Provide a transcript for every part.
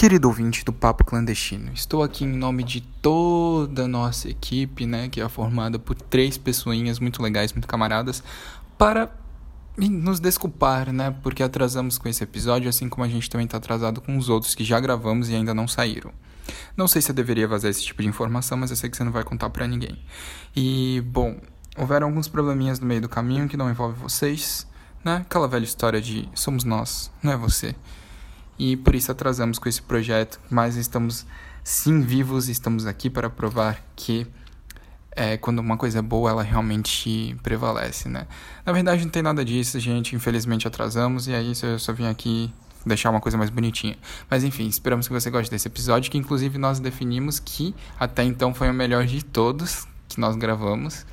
Querido ouvinte do Papo Clandestino, estou aqui em nome de toda a nossa equipe, né, que é formada por três pessoinhas muito legais, muito camaradas, para nos desculpar, né, porque atrasamos com esse episódio, assim como a gente também está atrasado com os outros que já gravamos e ainda não saíram. Não sei se eu deveria vazar esse tipo de informação, mas eu sei que você não vai contar para ninguém. E, bom, houveram alguns probleminhas no meio do caminho que não envolvem vocês, né, aquela velha história de somos nós, não é você e por isso atrasamos com esse projeto, mas estamos sim vivos estamos aqui para provar que é, quando uma coisa é boa, ela realmente prevalece, né? Na verdade, não tem nada disso, gente. Infelizmente atrasamos e aí eu só vim aqui deixar uma coisa mais bonitinha. Mas enfim, esperamos que você goste desse episódio, que inclusive nós definimos que até então foi o melhor de todos que nós gravamos.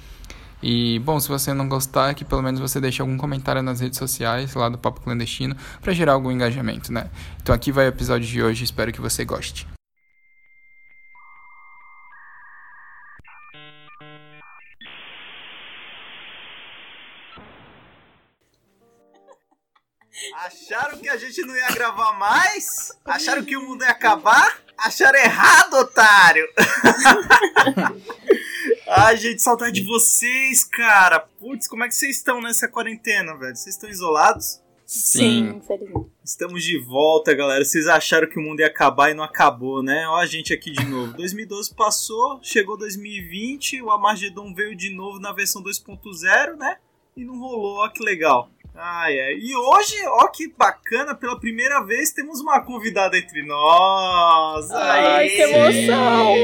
E, bom, se você não gostar, que pelo menos você deixe algum comentário nas redes sociais lá do Papo Clandestino para gerar algum engajamento, né? Então aqui vai o episódio de hoje, espero que você goste. Acharam que a gente não ia gravar mais? Acharam que o mundo ia acabar? Acharam errado, otário! Ai, gente, saudade de vocês, cara. Putz, como é que vocês estão nessa quarentena, velho? Vocês estão isolados? Sim. infelizmente. Estamos de volta, galera. Vocês acharam que o mundo ia acabar e não acabou, né? Ó a gente aqui de novo. 2012 passou, chegou 2020, o Amargedon veio de novo na versão 2.0, né? E não rolou, ó que legal. Ai, ai. E hoje, ó que bacana, pela primeira vez temos uma convidada entre nós. Ai, que emoção!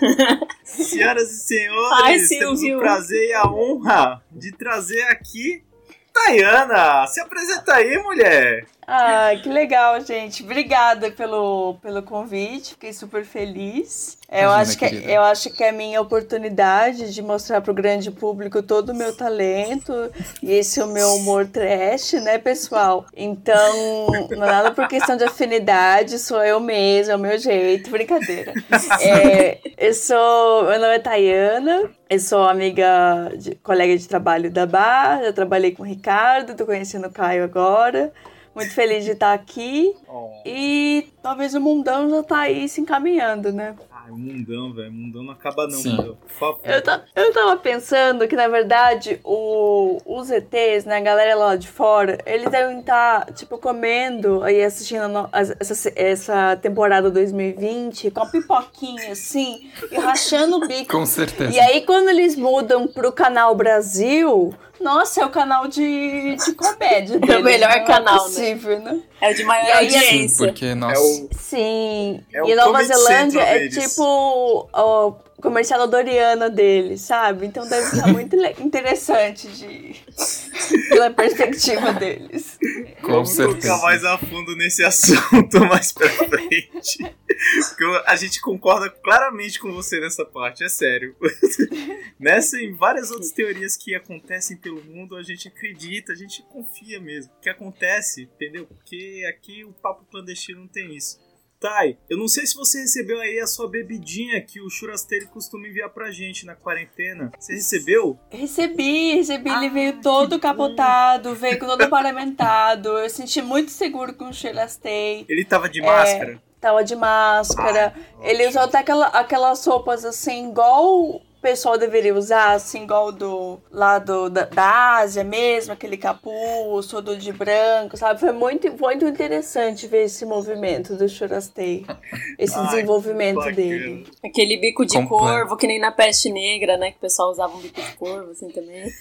Senhoras e senhores, Ai, temos Silvio. o prazer e a honra de trazer aqui Tayana. Se apresenta aí, mulher. Ah, que legal, gente. Obrigada pelo, pelo convite. Fiquei super feliz. É, Eu Imagina, acho, que, querida. eu acho que é a minha oportunidade de mostrar para o grande público todo o meu talento e esse é o meu humor trash, né, pessoal? Então, não é nada por questão de afinidade, sou eu mesma, é o meu jeito, brincadeira. É, eu sou. Meu nome é Tayana, eu sou amiga, de, colega de trabalho da Bar, já trabalhei com o Ricardo, tô conhecendo o Caio agora. Muito feliz de estar aqui. E talvez o mundão já tá aí se encaminhando, né? Ai, mundão, velho. Mundão não acaba não, Sim. meu. Por favor. Eu, ta- eu tava pensando que, na verdade, o, os ETs, né, a galera lá de fora, eles devem estar, tipo, comendo e assistindo no- essa, essa temporada 2020 com a pipoquinha, assim, e rachando o bico. Com certeza. E aí, quando eles mudam pro canal Brasil, nossa, é o canal de, de comédia deles. melhor não é canal, né? possível, né? É o de maior E aí, Sim, audiência. porque nós. É o... Sim. É o e Nova Zelândia é deles. tipo o comercial Doriana deles, sabe? Então deve estar muito interessante de pela perspectiva deles. Com Vamos certeza. tocar mais a fundo nesse assunto mais pra frente. Porque a gente concorda claramente com você nessa parte, é sério. Nessa e em várias outras teorias que acontecem pelo mundo, a gente acredita, a gente confia mesmo. Que acontece, entendeu? Porque aqui o papo clandestino não tem isso. Thay, eu não sei se você recebeu aí a sua bebidinha que o Churasteiro costuma enviar pra gente na quarentena. Você recebeu? Recebi, recebi, ele Ah, veio que todo bom. capotado, veio todo paramentado. Eu senti muito seguro com o Chilastei. Ele tava de É, máscara. Tava de máscara. Ele usou até aquela, aquelas roupas assim, igual pessoal deveria usar, assim, igual do lado da, da Ásia mesmo, aquele capuz, todo de branco, sabe? Foi muito, muito interessante ver esse movimento do Churastei. Esse Ai, desenvolvimento dele. Aquele bico de Completo. corvo, que nem na peste negra, né? Que o pessoal usava um bico de corvo, assim, também.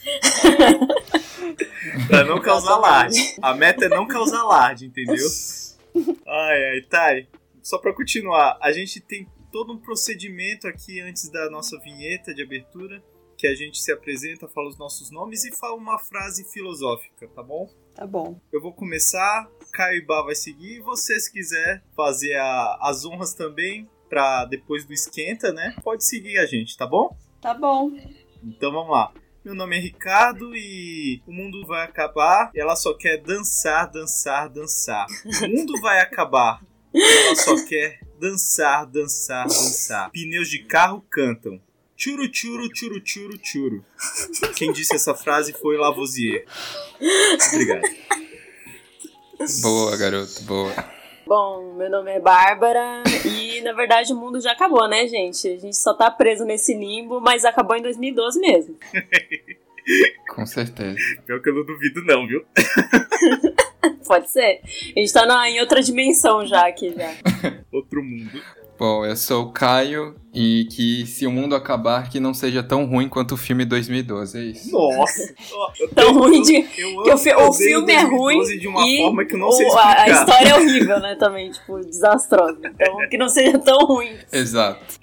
Pra não causar alarde. A meta é não causar alarde, entendeu? Ai, ai, Thay. Só pra continuar, a gente tem todo um procedimento aqui antes da nossa vinheta de abertura, que a gente se apresenta, fala os nossos nomes e fala uma frase filosófica, tá bom? Tá bom. Eu vou começar, Caio e Bá vai seguir, e você se quiser fazer a- as honras também, pra depois do esquenta, né? Pode seguir a gente, tá bom? Tá bom. Então vamos lá. Meu nome é Ricardo e o mundo vai acabar e ela só quer dançar, dançar, dançar. O mundo vai acabar ela só quer dançar, dançar, dançar. Pneus de carro cantam. Churu, churu, churu, churu, churu. Quem disse essa frase foi Lavoisier. Obrigado. Boa, garoto, boa. Bom, meu nome é Bárbara e na verdade o mundo já acabou, né, gente? A gente só tá preso nesse limbo, mas acabou em 2012 mesmo. Com certeza. Pior que eu não duvido, não, viu? Pode ser. A gente tá na, em outra dimensão já aqui já. Outro mundo. Bom, eu sou o Caio e que se o mundo acabar, que não seja tão ruim quanto o filme 2012, é isso. Nossa! Tão ruim de- eu Que o, fi- o filme é ruim 2012 de uma e forma que não o- sei a, explicar. a história é horrível, né, também, tipo, desastrosa. Então, que não seja tão ruim. Exato.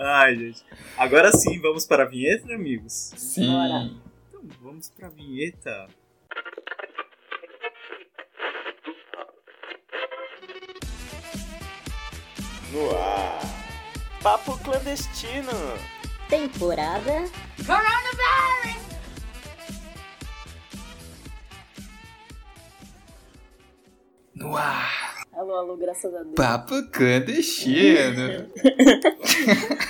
Ai, gente. Agora sim, vamos para a vinheta, amigos? Sim. Bora. Então, vamos para a vinheta. No ar. Papo clandestino. Temporada No ar. Alô, alô, graças a Deus. Papo clandestino.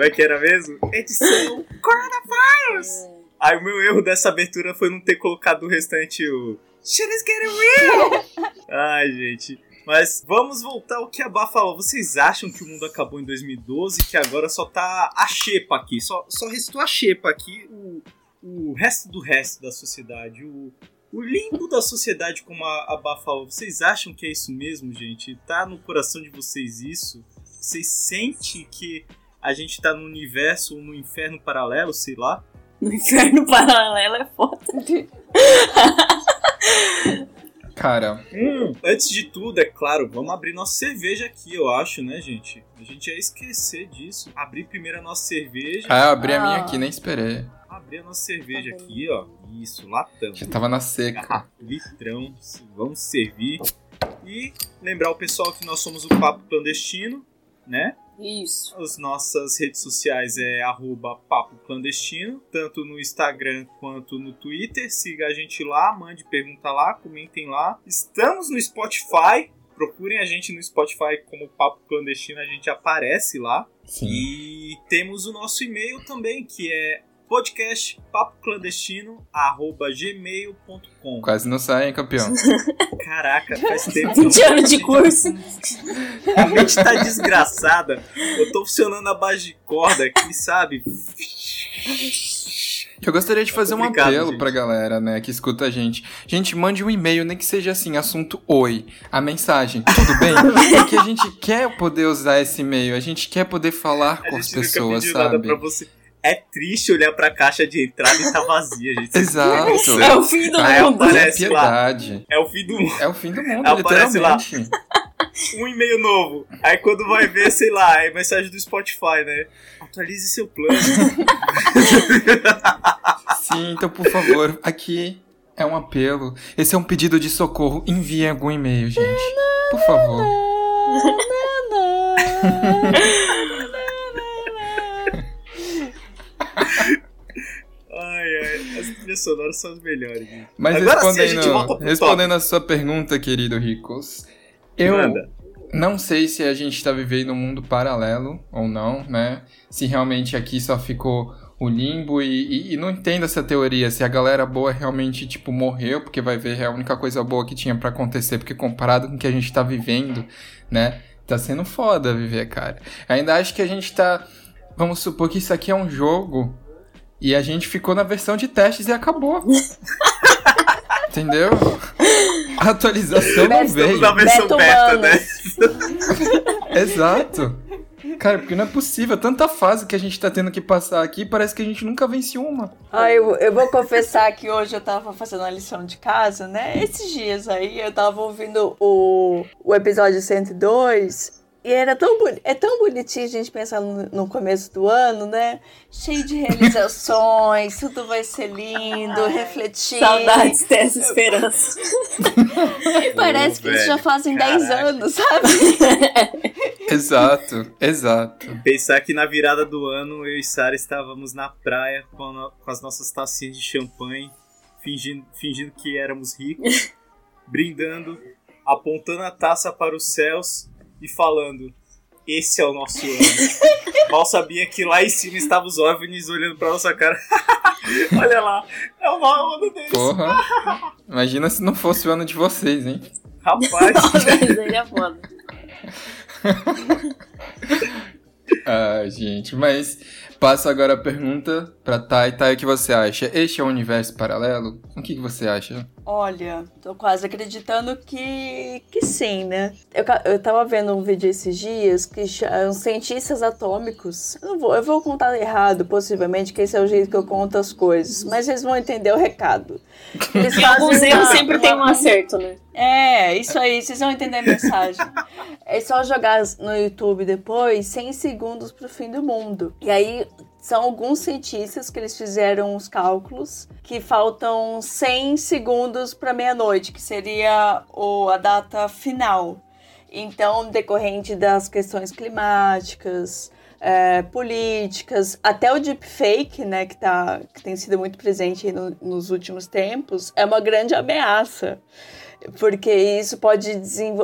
Como é que era mesmo? Edição Coronavirus! Aí o meu erro dessa abertura foi não ter colocado o restante o Shit is getting real! Ai, gente. Mas vamos voltar ao que a Bá falou. Vocês acham que o mundo acabou em 2012 que agora só tá a xepa aqui? Só, só restou a xepa aqui, o, o resto do resto da sociedade, o, o limbo da sociedade, como a, a Bá falou. Vocês acham que é isso mesmo, gente? Tá no coração de vocês isso? Vocês sentem que a gente tá no universo ou no inferno paralelo, sei lá? No inferno paralelo é foda. Cara, Hum, antes de tudo, é claro, vamos abrir nossa cerveja aqui, eu acho, né, gente? A gente ia esquecer disso. Abrir primeiro a nossa cerveja. ah, eu abri a minha Ah. aqui, nem esperei. Abrir a nossa cerveja Tá aqui, ó. Isso, latão. Já tava na seca. Ah, litrão. Vamos servir. E lembrar o pessoal que nós somos o Papo Clandestino, né? Isso. As nossas redes sociais é arroba Papo Clandestino, tanto no Instagram quanto no Twitter. Siga a gente lá, mande pergunta lá, comentem lá. Estamos no Spotify. Procurem a gente no Spotify como Papo Clandestino, a gente aparece lá. Sim. E temos o nosso e-mail também, que é podcastpapoclandestino.gmail.com Quase não sai, hein, campeão? Caraca, faz tempo 20 anos de curso. A mente tá desgraçada. Eu tô funcionando a base de corda aqui, sabe? Eu gostaria de fazer um complicado, apelo gente. pra galera, né, que escuta a gente. Gente, mande um e-mail, nem que seja assim, assunto oi. A mensagem, tudo bem? Porque a gente quer poder usar esse e-mail, a gente quer poder falar A com as gente nunca pessoas, pediu nada sabe? pra você. É triste olhar pra caixa de entrada e tá vazia, gente. Exato. É o fim do Ah, mundo. é É Parece lá. piedade. É o fim do mundo. É o fim do mundo, Aparece lá. Um e-mail novo. Aí quando vai ver, sei lá, é mensagem do Spotify, né? Atualize seu plano. Sim, então por favor, aqui é um apelo. Esse é um pedido de socorro. Envie algum e-mail, gente. Por favor. Ai. As trilhas sonoras são as melhores. Mas Agora sim a respondendo, respondendo a sua pergunta, querido Ricos, eu Manda. não sei se a gente tá vivendo um mundo paralelo ou não, né? Se realmente aqui só ficou o limbo e, e- e não entendo essa teoria, se a galera boa realmente, tipo, morreu, porque vai ver é a única coisa boa que tinha pra acontecer, porque comparado com o que a gente tá vivendo, né? Tá sendo foda viver, cara. Ainda acho que a gente tá. Vamos supor que isso aqui é um jogo e a gente ficou na versão de testes e acabou. Entendeu? A atualização não veio. Na versão Beto beta, né? Exato. Cara, porque não é possível. Tanta fase que a gente tá tendo que passar aqui, parece que a gente nunca venceu uma. Ah, eu, eu vou confessar que hoje eu tava fazendo a lição de casa, né? Esses dias aí eu tava ouvindo o, o episódio 102 e era tão, é tão bonitinho a gente pensar no, no começo do ano, né? Cheio de realizações, tudo vai ser lindo, refletir. Saudades dessa esperança. E parece Ô, que isso já fazem 10 caraca. anos, sabe? Exato, exato. Pensar que na virada do ano eu e Sara estávamos na praia com, a com as nossas tacinhas de champanhe, fingindo, fingindo que éramos ricos, brindando, apontando a taça para os céus e falando: Esse é o nosso ano. Mal sabia que lá em cima estavam os OVNIs olhando para nossa cara. Olha lá, é o novo ano deles. Porra. Imagina se não fosse o ano de vocês, hein? Rapaz, aí é foda. Ah, gente, mas passo agora a pergunta pra Thay. Thay, o que você acha? Este é um universo paralelo? O que, você acha? Olha, tô quase acreditando que, que sim, né? Eu, eu tava vendo um vídeo esses dias que os cientistas atômicos. Eu, vou, eu vou contar errado, possivelmente, que esse é o jeito que eu conto as coisas, mas vocês vão entender o recado. Eles Em alguns erros sempre tem um acerto, né? É, isso aí, vocês vão entender a mensagem. É só jogar no YouTube depois 100 segundos pro fim do mundo. E aí são alguns cientistas que eles fizeram os cálculos que faltam 100 segundos para meia-noite, que seria o, a data final. Então, decorrente das questões climáticas, é, políticas, até o deepfake, né, que, tá, que tem sido muito presente no- nos últimos tempos, é uma grande ameaça porque isso pode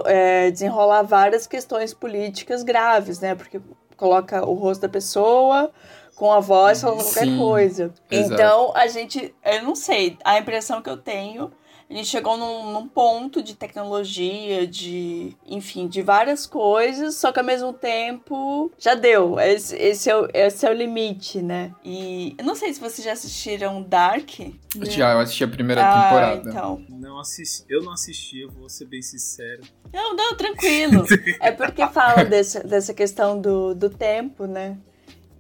é, desenrolar várias questões políticas graves, né? Porque coloca o rosto da pessoa com a voz falando qualquer Sim, coisa. exato. Então, a gente, eu não sei, a impressão que eu tenho, a gente chegou num, num ponto de tecnologia, de, enfim, de várias coisas, só que ao mesmo tempo já deu. Esse, esse, é, o, esse é o limite, né? E eu não sei se vocês já assistiram Dark. Já, eu assisti a primeira ah, temporada. então. não assisti, eu não assisti, eu vou ser bem sincero. Não, não, tranquilo. É porque fala dessa, dessa questão do, do tempo, né?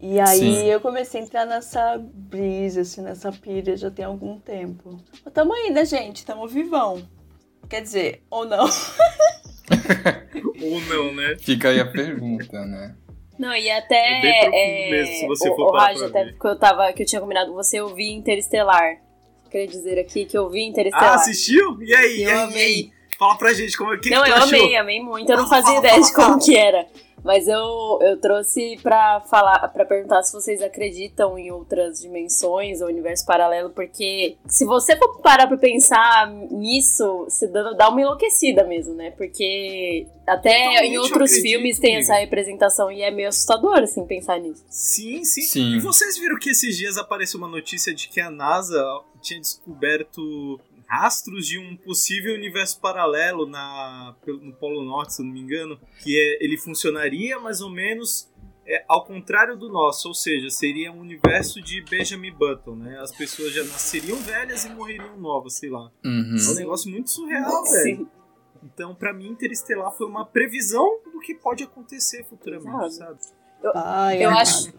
E aí Sim. eu comecei a entrar nessa brisa, assim, nessa pira já tem algum tempo. Mas tamo aí, né, gente? Tamo vivão. Quer dizer, ou não. Ou não, né? Fica aí a pergunta, né? Não, e até. É é, mesmo, se você o, for o Raj, até porque eu, tava, que eu tinha combinado com você, eu vi Interestelar. Queria dizer aqui que eu vi Interestelar. Ah, assistiu? E aí? Eu e aí? amei. Fala pra gente como é que Não, que eu achou? amei, amei muito. Eu não fazia ideia de como que era. Mas eu, eu trouxe pra falar, para perguntar se vocês acreditam em outras dimensões ou universo paralelo, porque se você for parar pra pensar nisso, você dá, dá uma enlouquecida mesmo, né? Porque até Totalmente em outros filmes tem essa representação e é meio assustador, assim, pensar nisso. Sim, sim, Sim. E vocês viram que esses dias apareceu uma notícia de que a NASA tinha descoberto rastros de um possível universo paralelo na, pelo- no Polo Norte, se eu não me engano, que é, ele funcionaria mais ou menos é, ao contrário do nosso, ou seja, seria um universo de Benjamin Button, né? As pessoas já nasceriam velhas e morreriam novas, sei lá. Uhum. É um negócio muito surreal, velho. Sim. Então, pra mim, Interestelar foi uma previsão do que pode acontecer futuramente, Exato. sabe? Ai, Eu ai, acho,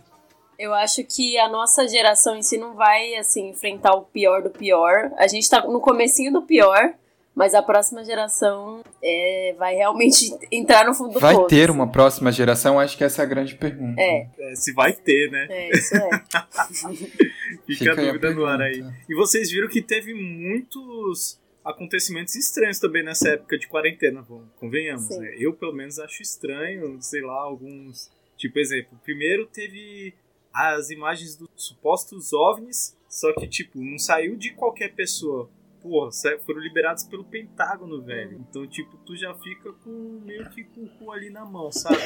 eu acho que a nossa geração em si não vai, assim, enfrentar o pior do pior. A gente tá no comecinho do pior, mas a próxima geração é, vai realmente entrar no fundo do Vai ter uma próxima geração? Acho que essa é a grande pergunta. É, É, se vai ter, né? é, isso é. Fica, a aí dúvida no ar aí. E vocês viram que teve muitos acontecimentos estranhos também nessa época de quarentena, vamos- convenhamos, né? Eu, pelo menos, acho estranho, sei lá, alguns... Tipo, exemplo, primeiro teve as imagens dos supostos OVNIs, só que, tipo, não saiu de qualquer pessoa. Porra, foram liberados pelo Pentágono, velho. Então, tipo, tu já fica com meio que com o cu ali na mão, sabe?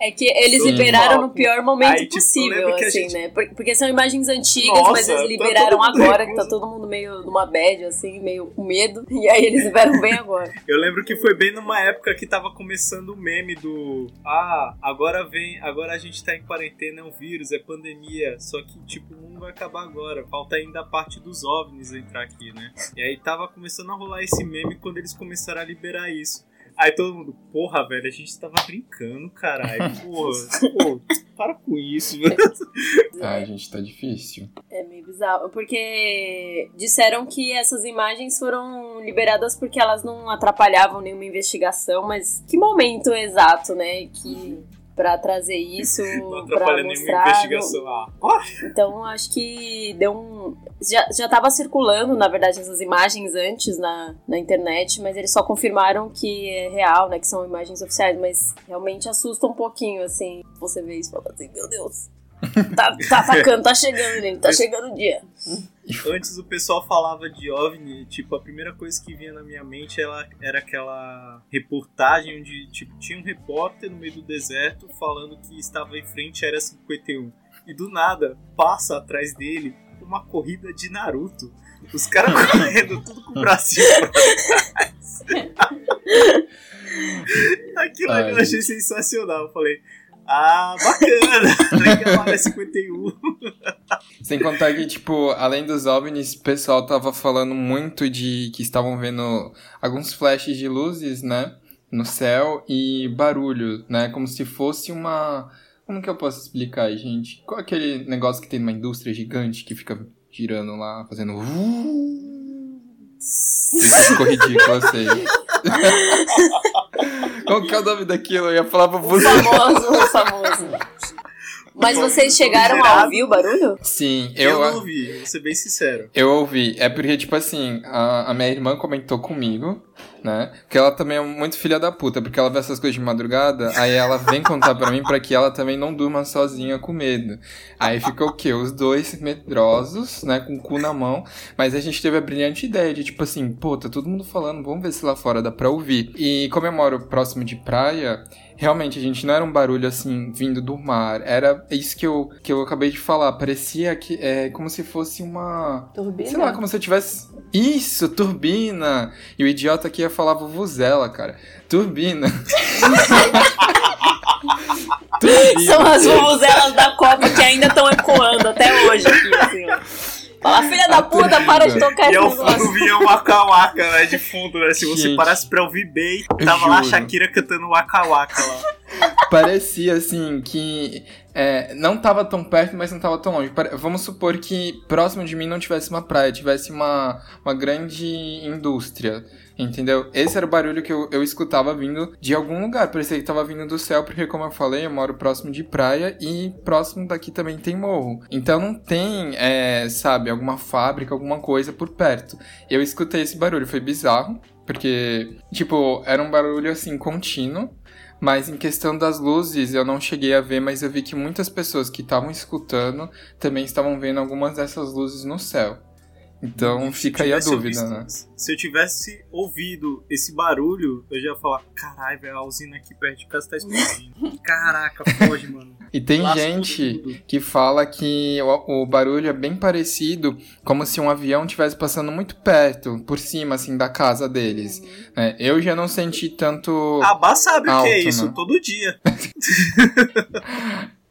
É que eles Sim. liberaram no pior momento Aí, tipo, possível, assim, gente- né? Por- Porque são imagens antigas, Nossa, mas eles tá liberaram mundo agora, que tá todo mundo meio numa bad, assim, meio com medo. E aí eles liberam bem agora. Eu lembro que foi bem numa época que tava começando o meme do Ah, agora vem, agora a gente tá em quarentena, é um vírus, é pandemia. Só que, tipo, o mundo vai acabar agora. Falta ainda a parte dos OVNIs entrar aqui, né? E aí tava começando a rolar esse meme quando eles começaram a liberar isso. Aí todo mundo, porra, velho, a gente tava brincando, caralho. Porra, pô, para com isso, mano. Ai, gente, tá difícil. É meio bizarro, porque disseram que essas imagens foram liberadas porque elas não atrapalhavam nenhuma investigação, mas que momento exato, né, que para trazer isso, Não para atrapalha nenhuma mostrar. investigação. Ah, ó, Então acho que deu um já já tava circulando, na verdade, essas imagens antes na, na internet, mas eles só confirmaram que é real, né, que são imagens oficiais, mas realmente assusta um pouquinho assim. Você vê isso e fala assim, meu Deus. Tá, tá atacando, tá chegando, gente, tá chegando o dia. Antes o pessoal falava de OVNI, tipo, a primeira coisa que vinha na minha mente ela, era aquela reportagem onde, tipo, tinha um repórter no meio do deserto falando que estava em frente à Área 51. E do nada, passa atrás dele uma corrida de Naruto. Os caras correndo tudo com o bracinho pra trás. Aquilo ali eu achei sensacional. Eu falei, ah, bacana. Legal, área 51. Sem contar que, tipo, além dos OVNIs, o pessoal tava falando muito de que estavam vendo alguns flashes de luzes, né? No céu e barulho, né? Como se fosse uma. Como que eu posso explicar, gente? Qual é aquele negócio que tem numa indústria gigante que fica girando lá, fazendo. Isso ficou ridículo, eu sei. Qual que é o nome daquilo? Eu ia falar pra O você. famoso, o famoso. Mas vocês chegaram a ouvir o barulho? Sim, Eu, eu, não ouvi, vou ser bem sincero. Eu ouvi. É porque, tipo assim, a, a minha irmã comentou comigo, né? Que ela também é muito filha da puta, porque ela vê essas coisas de madrugada, aí ela vem contar pra mim pra que ela também não durma sozinha com medo. Aí fica o quê? Os dois medrosos, né? Com o cu na mão. Mas a gente teve a brilhante ideia de, tipo assim, pô, tá todo mundo falando, vamos ver se lá fora dá pra ouvir. E como eu moro próximo de praia, realmente, a gente não era um barulho assim vindo do mar. Era isso que eu, que eu acabei de falar. Parecia que é como se fosse uma. Turbina? Sei lá, como se eu tivesse. Isso, turbina! E o idiota aqui ia falar vuvuzela, cara. Turbina. turbina. São as vuvuzelas da Copa que ainda estão ecoando até hoje aqui, assim, ó. Fala, filha da puta, para de tocar E esse eu negócio. via o Waka Waka, né, de fundo, né? Se você Gente. parasse pra ouvir bem, tava lá a. Shakira cantando Waka Waka lá. Parecia assim que é, não tava tão perto, mas não tava tão longe. Vamos supor que próximo de mim não tivesse uma praia, tivesse uma, uma grande indústria. Entendeu? Esse era o barulho que eu, eu escutava vindo de algum lugar. Parecia que tava vindo do céu, porque, como eu falei, eu moro próximo de praia e próximo daqui também tem morro. Então não tem, é, sabe, alguma fábrica, alguma coisa por perto. Eu escutei esse barulho, foi bizarro, porque, tipo, era um barulho assim contínuo. Mas em questão das luzes, eu não cheguei a ver, mas eu vi que muitas pessoas que estavam escutando também estavam vendo algumas dessas luzes no céu. Então Se fica aí a dúvida, ouvido- né? Se eu tivesse ouvido esse barulho, eu já ia falar: caralho, velho, a usina aqui perto de casa tá explodindo. Caraca, foge, mano. E tem gente tudo. que fala que o, o barulho é bem parecido, como se um avião estivesse passando muito perto, por cima, assim, da casa deles. né? Eu já não senti tanto. A Bá sabe o que é Alto, isso, né? todo dia.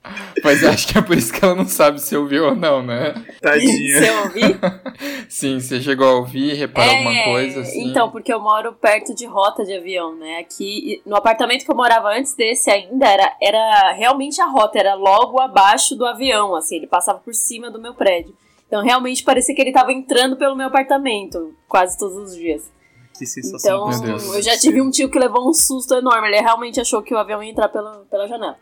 Mas acho que é por isso que ela não sabe se ouviu ou não, né? Tadinha. Se eu ouvir? Sim, você chegou a ouvir, reparar alguma coisa, assim. Então, porque eu moro perto de rota de avião, né? Aqui, no apartamento que eu morava antes desse ainda, era, era realmente a rota, era logo abaixo do avião, assim, ele passava por cima do meu prédio. Então, realmente parecia que ele tava entrando pelo meu apartamento, quase todos os dias. Que sensação. Então, eu já tive um tio que levou um susto enorme, ele realmente achou que o avião ia entrar pela, pela janela.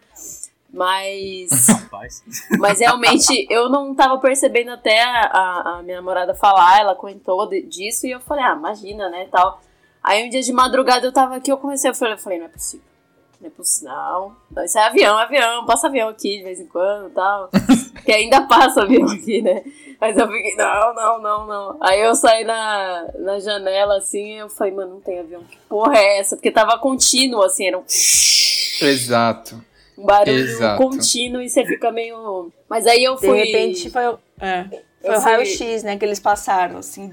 Mas. Rapaz. Mas realmente eu não tava percebendo até a, a- minha namorada falar, ela comentou de- disso e eu falei, ah, imagina, né, tal. Aí um dia de madrugada eu tava aqui, eu comecei a falar, eu falei, não é possível. Não é possível, não. Não, Isso é avião, avião, passa avião aqui de vez em quando e tal. que ainda passa avião aqui, né? Mas eu fiquei, não, não, não, não. Aí eu saí na, na janela assim e eu falei, mano, não tem avião. Que porra é essa? Porque tava contínuo, assim, era um Exato. Um barulho Exato. contínuo e você fica meio. Mas aí eu De fui. repente foi, o- é, foi o fui- raio-x, né? Que eles passaram, assim.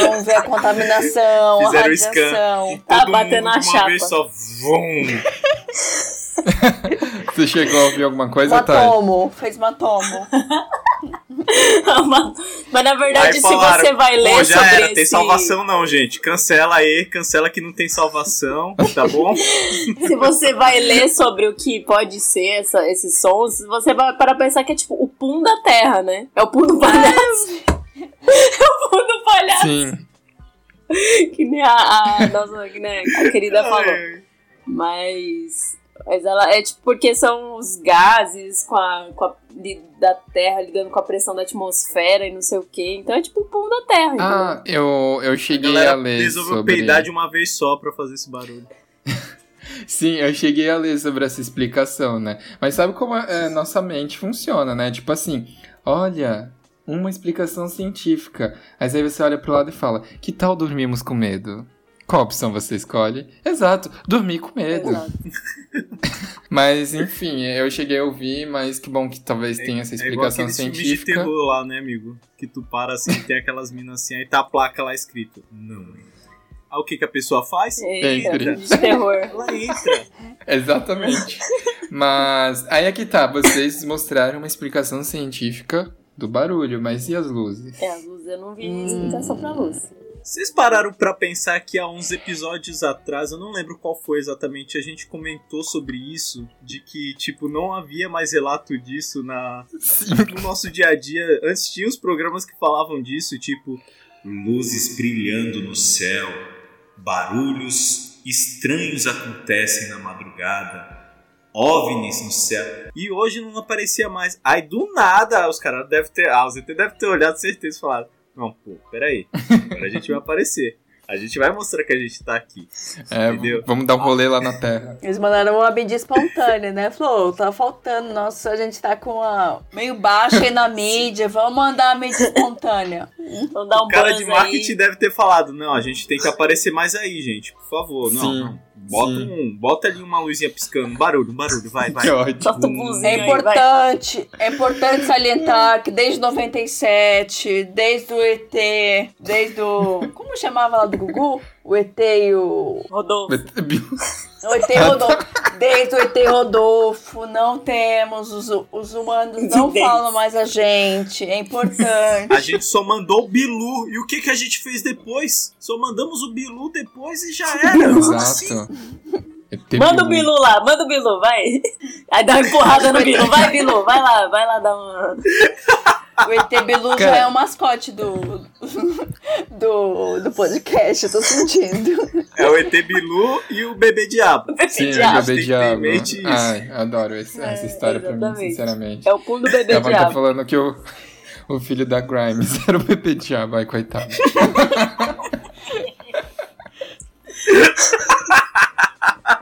Vamos ver a contaminação, a Fizeram o scan. radiação. Tá batendo mundo a de uma chapa. vez só. Vum. Você chegou a ouvir alguma coisa, Thay? Matomo, fez matomo. Mas na verdade, Aí se falaram, você vai ler Pô, já sobre era, esse... tem salvação não, gente. Cancela aí, cancela que não tem salvação, tá bom? Se você vai ler sobre o que pode ser essa, esses sons, você vai para pensar que é tipo o pum da terra, né? É o pum do palhaço. é o pum do palhaço. Sim. Que nem a, a nossa que nem a querida falou. Mas. Mas ela é tipo porque são os gases com a, com a li- da Terra lidando com a pressão da atmosfera e não sei o que. Então é tipo o pum da Terra, entendeu? Ah, eu, eu A cheguei a galera ler resolveu sobre... peidar de uma vez só pra fazer esse barulho. Sim, eu cheguei a ler sobre essa explicação, né? Mas sabe como é, nossa mente funciona, né? Tipo assim, olha, uma explicação científica. Mas aí você olha pro lado e fala, que tal dormirmos com medo? Qual opção você escolhe? Exato, dormir com medo. Exato. Mas, enfim, eu cheguei a ouvir, mas que bom que talvez tenha essa É igual explicação aqueles filmes de científica. terror lá, né, amigo? Que tu para assim, tem aquelas minas assim, aí tá a placa lá escrito. Não entra. Aí o que, que a pessoa faz? Eita, Entre. de terror. Ela entra. Exatamente. Mas aí é que tá, vocês mostraram uma explicação científica do barulho, mas e as luzes? É, a luz, eu não vi explicação pra luz. Vocês pararam pra pensar que há uns episódios atrás, eu não lembro qual foi exatamente, a gente comentou sobre isso, de que, tipo, não havia mais relato disso na, Sim. no nosso dia a dia. Antes tinha os programas que falavam disso, tipo, luzes brilhando no céu, barulhos estranhos acontecem na madrugada, OVNIs no céu. E hoje não aparecia mais. Aí do nada, os caras devem ter. Ah, o ZT deve ter olhado certeza e falado: Não, pô, peraí. Agora a gente vai aparecer. A gente vai mostrar que a gente tá aqui. É, Entendeu? vamos dar um rolê lá na Terra. Eles mandaram uma mídia espontânea, né? Falou, tá faltando, nossa, a gente tá com a meio baixa aí na mídia, vamos mandar a mídia espontânea. Vamos dar um O cara buzz de marketing aí. deve ter falado: Não, a gente tem que aparecer mais aí, gente. Por favor. Não, Sim, não. Bota, um, bota ali uma luzinha piscando. Barulho, barulho, vai, vai. Que ódio. Solta o buzinho É aí, vai. importante, é importante salientar que desde 97, desde o ET, desde o. Como chamava lá do Gugu? O ET e o. Rodolfo. O ET Rodolfo. Desde o ET Rodolfo, não temos. Os, os humanos não Evidência. falam mais a gente. É importante. A gente só mandou o Bilu. E o que, que a gente fez depois? Só mandamos o Bilu depois e já era. Assim? Exato. ET Manda o Bilu lá, manda o Bilu, vai. Aí dá uma empurrada no Bilu. Vai, Bilu, vai lá, vai lá dar uma. O ET Bilu já é o mascote do, do, do podcast, eu tô sentindo. É o ET Bilu e o bebê diabo. Sim, Diabo. o bebê diabo. Ai, adoro esse- É, essa história pra mim, exatamente. sinceramente. É o pulo do bebê Tava até diabo. falando que o, o filho da Grimes era o bebê diabo. Ai, coitado.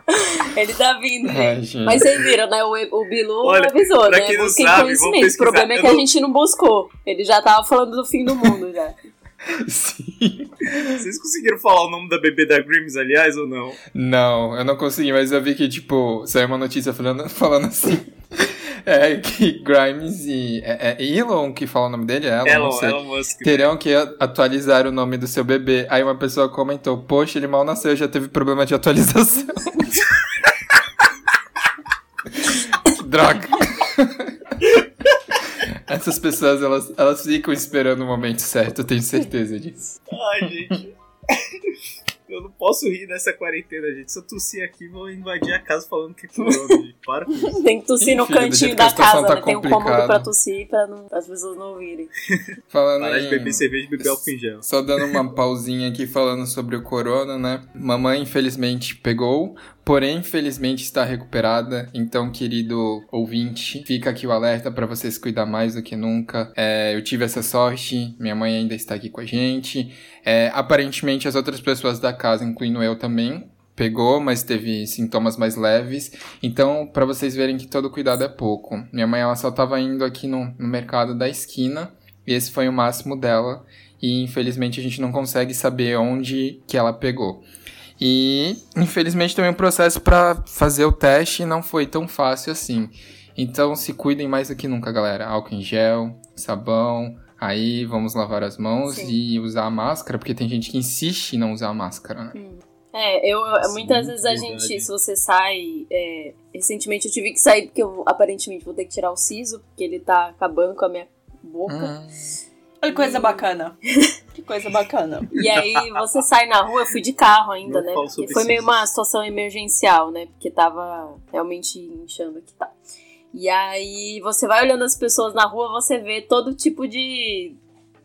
Ele tá vindo, Ai, gente. Mas vocês viram, né? O, o Bilu Olha, avisou, pra né? quem não Busquem sabe. O problema é que a não- gente não buscou. Ele já tava falando do fim do mundo já. Sim. Vocês conseguiram falar o nome da bebê da Grims, aliás, ou não? Não, eu não consegui, mas eu vi que, tipo, saiu uma notícia falando, falando assim. É que Grimes e. É, é Elon que fala o nome dele? É Elon, não Elon, sei. Elon Musk. Terão que atualizar o nome do seu bebê. Aí uma pessoa comentou: Poxa, ele mal nasceu, já teve problema de atualização. droga. Essas pessoas, elas, elas ficam esperando o momento certo, eu tenho certeza disso. Ai, gente. Eu não posso rir nessa quarentena, gente. Se eu tossir aqui, vou invadir a casa falando que é corona, gente. Para com isso. Tem que tossir no Enfim, cantinho da casa, tá né? Tem um cômodo pra tossir pra não, as pessoas não ouvirem. Falando Parar de em- beber cerveja e beber álcool em gel. Só dando uma pausinha aqui falando sobre o corona, né? Mamãe infelizmente pegou, porém infelizmente está recuperada. Então, querido ouvinte, fica aqui o alerta para você se cuidar mais do que nunca. É, eu tive essa sorte, minha mãe ainda está aqui com a gente. É, aparentemente as outras pessoas da casa, incluindo eu também, pegou, mas teve sintomas mais leves. Então, para vocês verem que todo cuidado é pouco. Minha mãe ela só estava indo aqui no, no mercado da esquina e esse foi o máximo dela e infelizmente a gente não consegue saber onde que ela pegou. E infelizmente também o processo para fazer o teste não foi tão fácil assim. Então se cuidem mais do que nunca, galera. Álcool em gel, sabão, aí vamos lavar as mãos Sim. e usar a máscara, porque tem gente que insiste em não usar a máscara, né? É, eu eu- Sim, muitas vezes a verdade. gente, se você sai. é, recentemente eu tive que sair porque eu aparentemente vou ter que tirar o siso, porque ele tá acabando com a minha boca. Hum, Olha que coisa bacana. Que coisa bacana. E aí você sai na rua, eu fui de carro ainda, Não né? Porque foi meio uma situação emergencial, né? Porque tava realmente inchando aqui, tá. E aí você vai olhando as pessoas na rua, você vê todo tipo de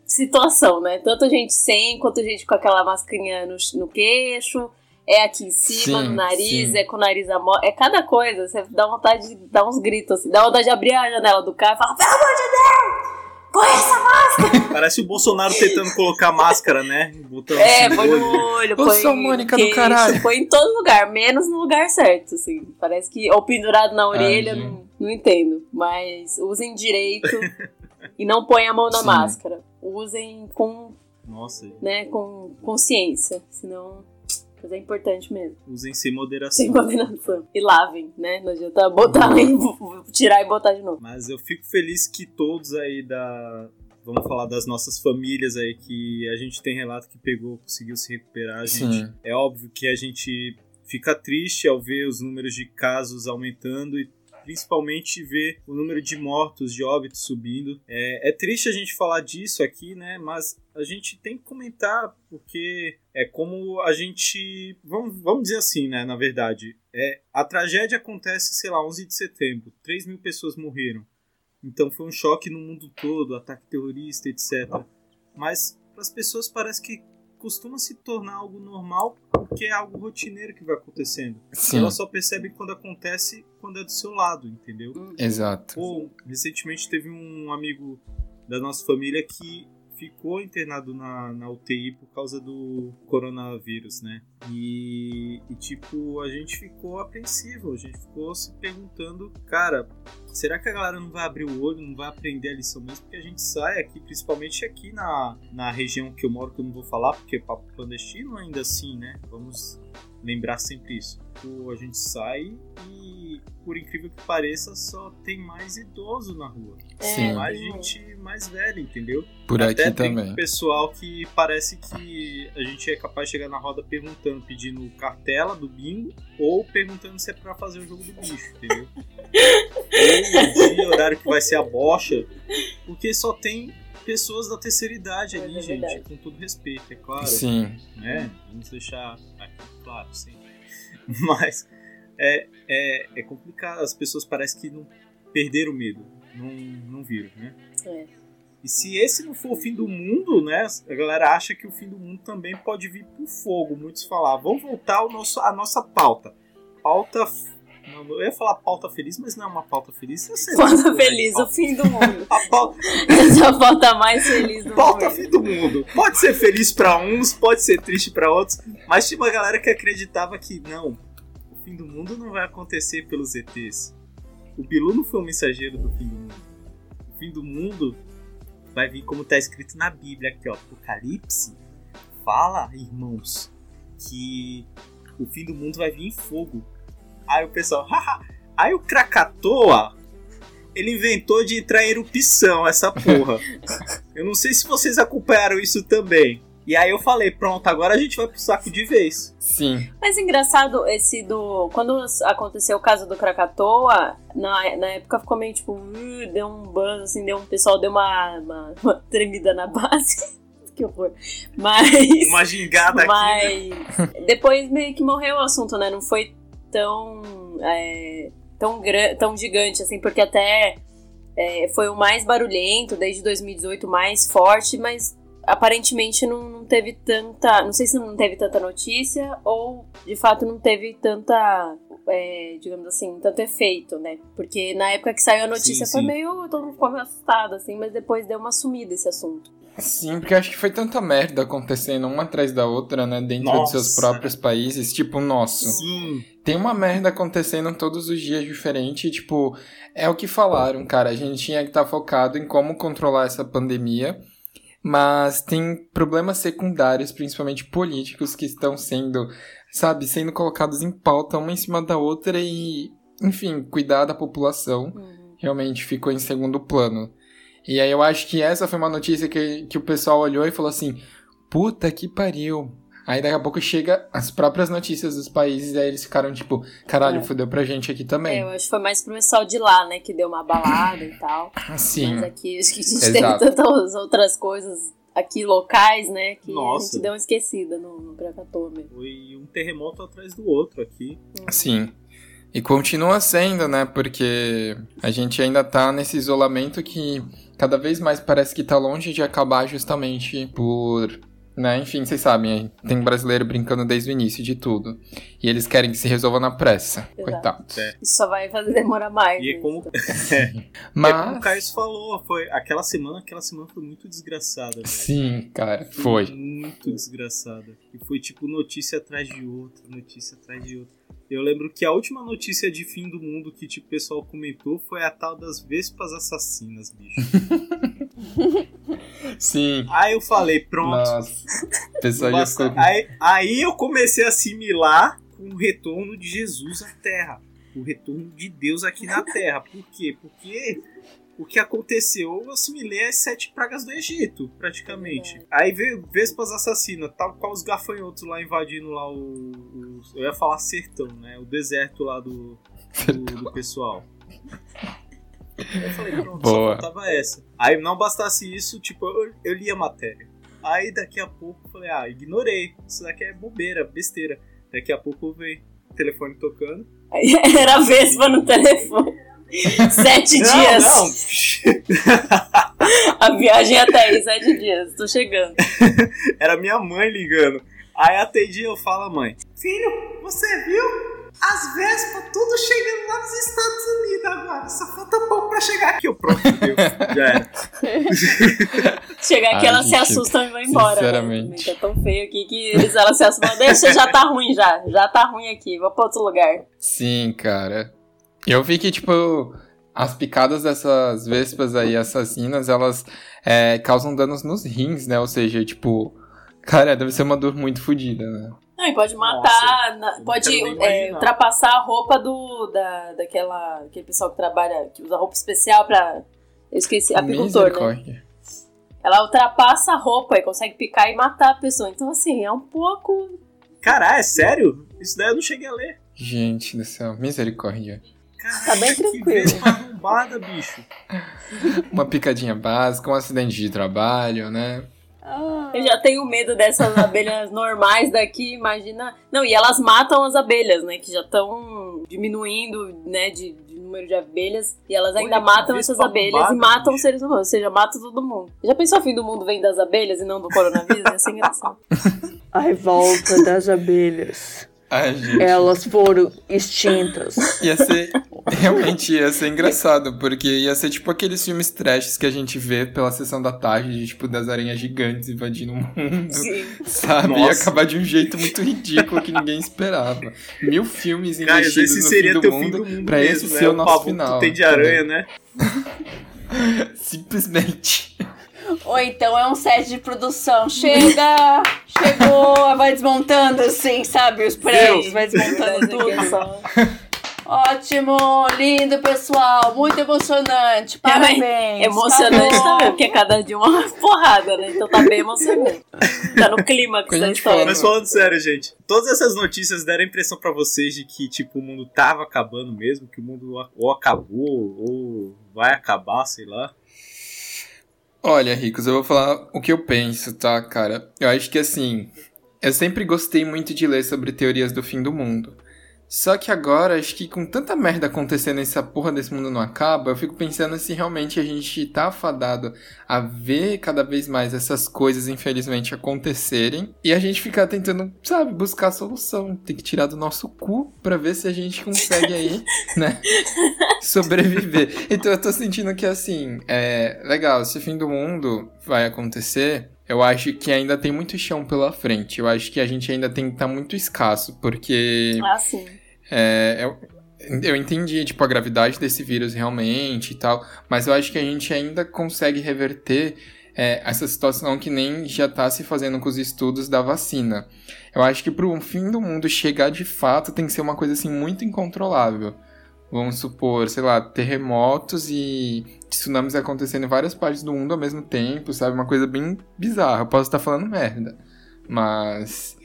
situação, né? Tanto gente sem, quanto gente com aquela mascarinha no, no queixo, é aqui em cima, Sim, no nariz, sim. é com o nariz a mo- É cada coisa, você dá vontade de dar uns gritos, assim, dá vontade de abrir a janela do carro e falar, pelo amor de Deus! Põe essa Parece o Bolsonaro tentando colocar máscara, né? Botando É, assim no põe olho. no olho, põe sua no Mônica do caralho. põe em todo lugar, menos no lugar certo, assim. Parece que, ou pendurado na orelha, gente. não, não entendo. Mas usem direito e não põem a mão na Sim. máscara. Usem com, Nossa, né, com consciência, senão Mas é importante mesmo. Usem sem moderação. Sem moderação. E lavem, né? Não adianta botar e tirar e botar de novo. Mas eu fico feliz que todos aí da. Vamos falar das nossas famílias aí que a gente tem relato que pegou, conseguiu se recuperar. A gente, Sim. é óbvio que a gente fica triste ao ver os números de casos aumentando e principalmente ver o número de mortos, de óbitos subindo. É, é triste a gente falar disso aqui, né? Mas a gente tem que comentar porque é como a gente. Vamos, vamos dizer assim, né? Na verdade, é, a tragédia acontece, sei lá, 11 de setembro. 3 mil pessoas morreram. Então foi um choque no mundo todo, ataque terrorista, etc. Mas para as pessoas parece que costuma se tornar algo normal porque é algo rotineiro que vai acontecendo. Sim, Ela só percebe quando acontece quando é do seu lado, entendeu? exato. Pô, recentemente teve um amigo da nossa família que ficou internado na, na UTI por causa do coronavírus, né? E, e, tipo, a gente ficou apreensivo, a gente ficou se perguntando, cara, será que a galera não vai abrir o olho, não vai aprender a lição mesmo? Porque a gente sai aqui, principalmente aqui na, na região que eu moro, que eu não vou falar, porque é papo clandestino ainda assim, né? Vamos lembrar sempre isso. Pô, a gente sai e, por incrível que pareça, só tem mais idoso na rua. Sim. mais tem- gente mais velha, entendeu? Por Até aqui tem também. pessoal que parece que a gente é capaz de chegar na roda perguntando, pedindo cartela do bingo ou perguntando se é pra fazer o jogo do bicho, entendeu? ou o dia, horário que vai ser a bocha, porque só tem pessoas da terceira idade É ali, verdade. gente, com todo respeito, é claro Sim, né? Vamos deixar aqui claro, sim. Mas é, é, é complicado. As pessoas parecem que não perderam o medo, não, não viram, né? É. E se esse não for o fim do mundo, né? A galera acha que o fim do mundo também pode vir por fogo. Muitos falavam. Vamos voltar ao nosso, à nossa pauta. Pauta. Eu ia falar pauta feliz, mas não é uma pauta feliz. Lá, Pauta feliz, o pauta. fim do mundo. A pauta, Essa é a pauta mais feliz do Pauta mundo. fim do mundo. Pode ser feliz pra uns, pode ser triste pra outros, mas tinha uma galera que acreditava que não, o fim do mundo não vai acontecer pelos ETs. O Bilu não foi o mensageiro do fim do mundo. O fim do mundo vai vir como tá escrito na Bíblia aqui, ó, Apocalipse. Fala, irmãos, que o fim do mundo vai vir em fogo. Aí o pessoal, haha. Aí o Krakatoa, ele inventou de entrar em erupção, essa porra. Eu não sei se vocês acompanharam isso também. E aí eu falei, pronto, agora a gente vai pro saco de vez. sim. Mas engraçado esse do. Quando aconteceu o caso do Krakatoa, na, na época ficou meio tipo. "Uh", deu um buzz, assim, deu um. O pessoal deu uma, uma, uma tremida na base. que horror. Mas. Uma gingada aqui. né? Mas depois meio que morreu o assunto, né? Não foi tão. é, tão, tão gigante, assim, porque até é, foi o mais barulhento desde 2018, o mais forte, mas aparentemente não, não teve tanta. Não sei se não teve tanta notícia ou de fato não teve tanta. é, digamos assim, tanto efeito, né? Porque na época que saiu a notícia Sim, foi sim. meio. todo mundo ficou meio assustado, assim, mas depois deu uma sumida esse assunto. Sim, porque acho que foi tanta merda acontecendo uma atrás da outra, né? Dentro dos seus Nossa. próprios países, tipo o nosso. Sim. Tem uma merda acontecendo todos os dias diferente, e, tipo, é o que falaram, cara. A gente tinha que estar focado em como controlar essa pandemia, mas tem problemas secundários, principalmente políticos, que estão sendo, sabe, sendo colocados em pauta uma em cima da outra e, enfim, cuidar da população realmente ficou em segundo plano. E aí eu acho que essa foi uma notícia que, que o pessoal olhou e falou assim: puta que pariu. Aí daqui a pouco chega as próprias notícias dos países, e aí eles ficaram tipo, caralho, É. fudeu pra gente aqui É, também. eu acho que foi mais pro pessoal de lá, né, que deu uma balada e tal. Sim. Mas aqui acho que a gente Exato. teve tantas outras coisas aqui locais, né? Que a Nossa. gente deu uma esquecida no, no Krakatoa mesmo. Foi um terremoto atrás do outro aqui. Sim. E continua sendo, né? Porque a gente ainda tá nesse isolamento que cada vez mais parece que tá longe de acabar justamente por. Né? Enfim, vocês sabem, tem brasileiro brincando desde o início de tudo. E eles querem que se resolva na pressa. Exato. Coitados. É. Isso só vai fazer demorar mais. E é né? como, Então, é, como o Mas. Caio falou, foi aquela semana, aquela semana foi muito desgraçada, velho. Sim, cara, foi. Muito desgraçada. E foi tipo notícia atrás de outra, notícia atrás de outra. Eu lembro que a última notícia de fim do mundo que tipo, o pessoal comentou foi a tal das vespas assassinas, bicho. Sim. Aí eu falei, pronto. Nossa. Pessoal já basta- ficou. aí, aí eu comecei a assimilar com o retorno de Jesus à Terra. O retorno de Deus aqui na Terra. Por quê? Porque o que aconteceu, eu assimilei as sete pragas do Egito, praticamente. Aí veio Vespas assassinas, tal qual os gafanhotos lá invadindo lá o, o- Eu ia falar sertão, né? O deserto lá do, do, do pessoal. Eu falei, pronto, Boa. só faltava essa. Aí não bastasse isso, tipo, eu, eu li a matéria. Aí daqui a pouco eu falei, ah, ignorei. Isso daqui é bobeira, besteira. Daqui a pouco eu veio o telefone tocando. Era a Vespa no telefone. Sete Não, dias. não. A viagem até aí, sete dias. Tô chegando. Era minha mãe ligando. Aí atendi eu falo, mãe, filho, você viu? As Vespas tudo chegando lá nos Estados Unidos agora. Só falta pouco pra chegar aqui. Eu pronto, deu. Já era. Chegar aqui, Ai, elas se gente, assustam e vão embora. sinceramente. Né? Tá tão feio aqui que eles, elas se assustam. Deixa, já tá ruim já. Já tá ruim aqui. Vou pra outro lugar. Sim, cara. Eu vi que, tipo, as picadas dessas vespas aí assassinas, elas é, causam danos nos rins, né? Ou seja, tipo, cara, deve ser uma dor muito fodida, né? Não, e pode matar, na- não pode é, ultrapassar a roupa do, da, daquela, aquele pessoal que trabalha, que usa roupa especial pra. Eu esqueci, apicultor, né? Misericórdia. Ela ultrapassa a roupa e consegue picar e matar a pessoa. Então, assim, é um pouco. Caralho, é sério? Isso daí eu não cheguei a ler. Gente do céu, misericórdia. Caralho, Tá bem tranquilo. Arrombada, bicho. Uma picadinha básica, um acidente de trabalho, né? Ah, Eu já tenho medo dessas abelhas normais daqui, imagina. Não, e elas matam as abelhas, né? Que já estão diminuindo, né? De, de número de abelhas. E elas ainda Olha, matam essas abelhas e matam bicho. os seres humanos. Ou seja, matam todo mundo. Já pensou o fim do mundo vem das abelhas e não do coronavírus? Ia ser engraçado. a revolta das abelhas. Ai, gente. Elas foram extintas. Ia ser. Realmente ia ser engraçado, porque ia ser tipo aqueles filmes trashes que a gente vê pela sessão da tarde, de, tipo, das aranhas gigantes invadindo o mundo. Sim. Sabe? Ia Nossa. acabar de um jeito muito ridículo que ninguém esperava. Mil filmes Cara, investidos esse no seria fim do teu mundo, fim do mundo pra mesmo, esse né? ser o o nosso final. tu tem de aranha, né? Simplesmente. Ou então é um set de produção. Chega! Chegou! Vai desmontando assim, sabe? Os prédios, vai desmontando é tudo. Ótimo! Lindo, pessoal! Muito emocionante! Parabéns! Emocionante Acabou. também, porque cada dia é uma porrada, né? Então tá bem emocionante. Tá no clímax Quando a da gente história. Mas falando sério, gente, todas essas notícias deram a impressão pra vocês de que, tipo, o mundo tava acabando mesmo, que o mundo ou acabou, ou vai acabar, sei lá. Olha, Ricos, eu vou falar o que eu penso, tá, cara? Eu acho que assim, eu sempre gostei muito de ler sobre teorias do fim do mundo. Só que agora, acho que com tanta merda acontecendo essa porra desse mundo não acaba, eu fico pensando se realmente a gente tá afadado a ver cada vez mais essas coisas, infelizmente, acontecerem. E a gente ficar tentando, sabe, buscar a solução. Tem que tirar do nosso cu pra ver se a gente consegue aí, né, sobreviver. Então eu tô sentindo que, assim, é legal, se o fim do mundo vai acontecer, eu acho que ainda tem muito chão pela frente. Eu acho que a gente ainda tem que estar muito escasso, porque Ah, sim. É, eu, eu entendi, tipo, a gravidade desse vírus realmente e tal, mas eu acho que a gente ainda consegue reverter é, essa situação que nem já tá se fazendo com os estudos da vacina. Eu acho que pro fim do mundo chegar de fato tem que ser uma coisa assim muito incontrolável. Vamos supor, sei lá, terremotos e tsunamis acontecendo em várias partes do mundo ao mesmo tempo, sabe? Uma coisa bem bizarra. Eu posso estar falando merda, mas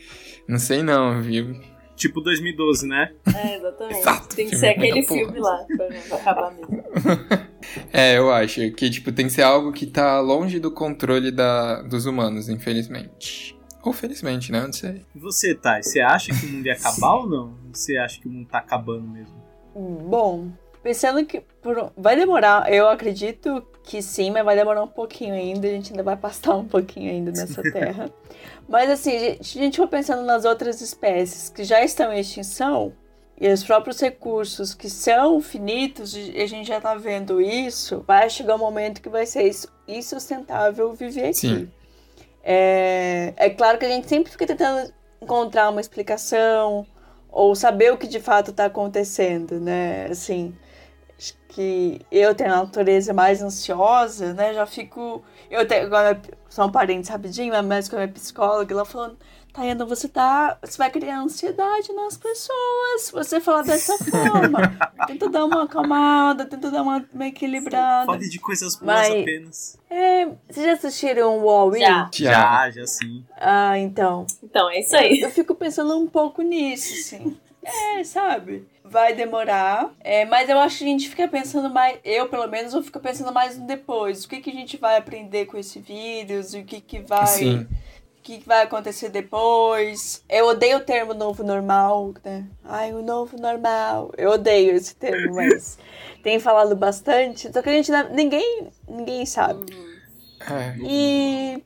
não sei não, viu? Tipo 2012, né? É, exatamente. Exato, Tem que filme ser é aquele porra. filme lá pra acabar mesmo. É, eu acho que, tipo, tem que ser algo que tá longe do controle da, dos humanos, infelizmente. Ou felizmente, né? Não sei. E você, Thay, você acha que o mundo ia acabar ou não? Ou Você acha que o mundo tá acabando mesmo? Bom, pensando que por- vai demorar, eu acredito que sim, mas vai demorar um pouquinho ainda, a gente ainda vai passar um pouquinho ainda nessa terra. mas assim, gente- se a gente for pensando nas outras espécies que já estão em extinção, e os próprios recursos que são finitos, e a gente já tá vendo isso, vai chegar um momento que vai ser ins- insustentável viver aqui. Sim. É, é claro que a gente sempre fica tentando encontrar uma explicação ou saber o que de fato está acontecendo, né? Assim, que eu tenho a natureza mais ansiosa, né? Já fico. Eu tenho. Agora, são parentes rapidinho, mas com a minha psicóloga, ela falou. Tayana, você tá. Você vai criar ansiedade nas pessoas se você falar dessa forma. tenta dar uma acalmada, tenta dar uma, uma equilibrada. Fale de coisas boas Mas- apenas. É, vocês já assistiram o Wall-E? Já. Já, já sim. Ah, então. Então, é isso aí. Eu fico pensando um pouco nisso, assim. É, sabe? Vai demorar. É, mas eu acho que a gente fica pensando mais. Eu, pelo menos, eu fico pensando mais no depois. O que, que a gente vai aprender com esse vírus? O que, que vai. Sim. O que, vai acontecer depois? Eu odeio o termo novo normal, né? Ai, o novo normal. Eu odeio esse termo, mas tem falado bastante. Só que a gente. Ninguém, ninguém sabe. É. E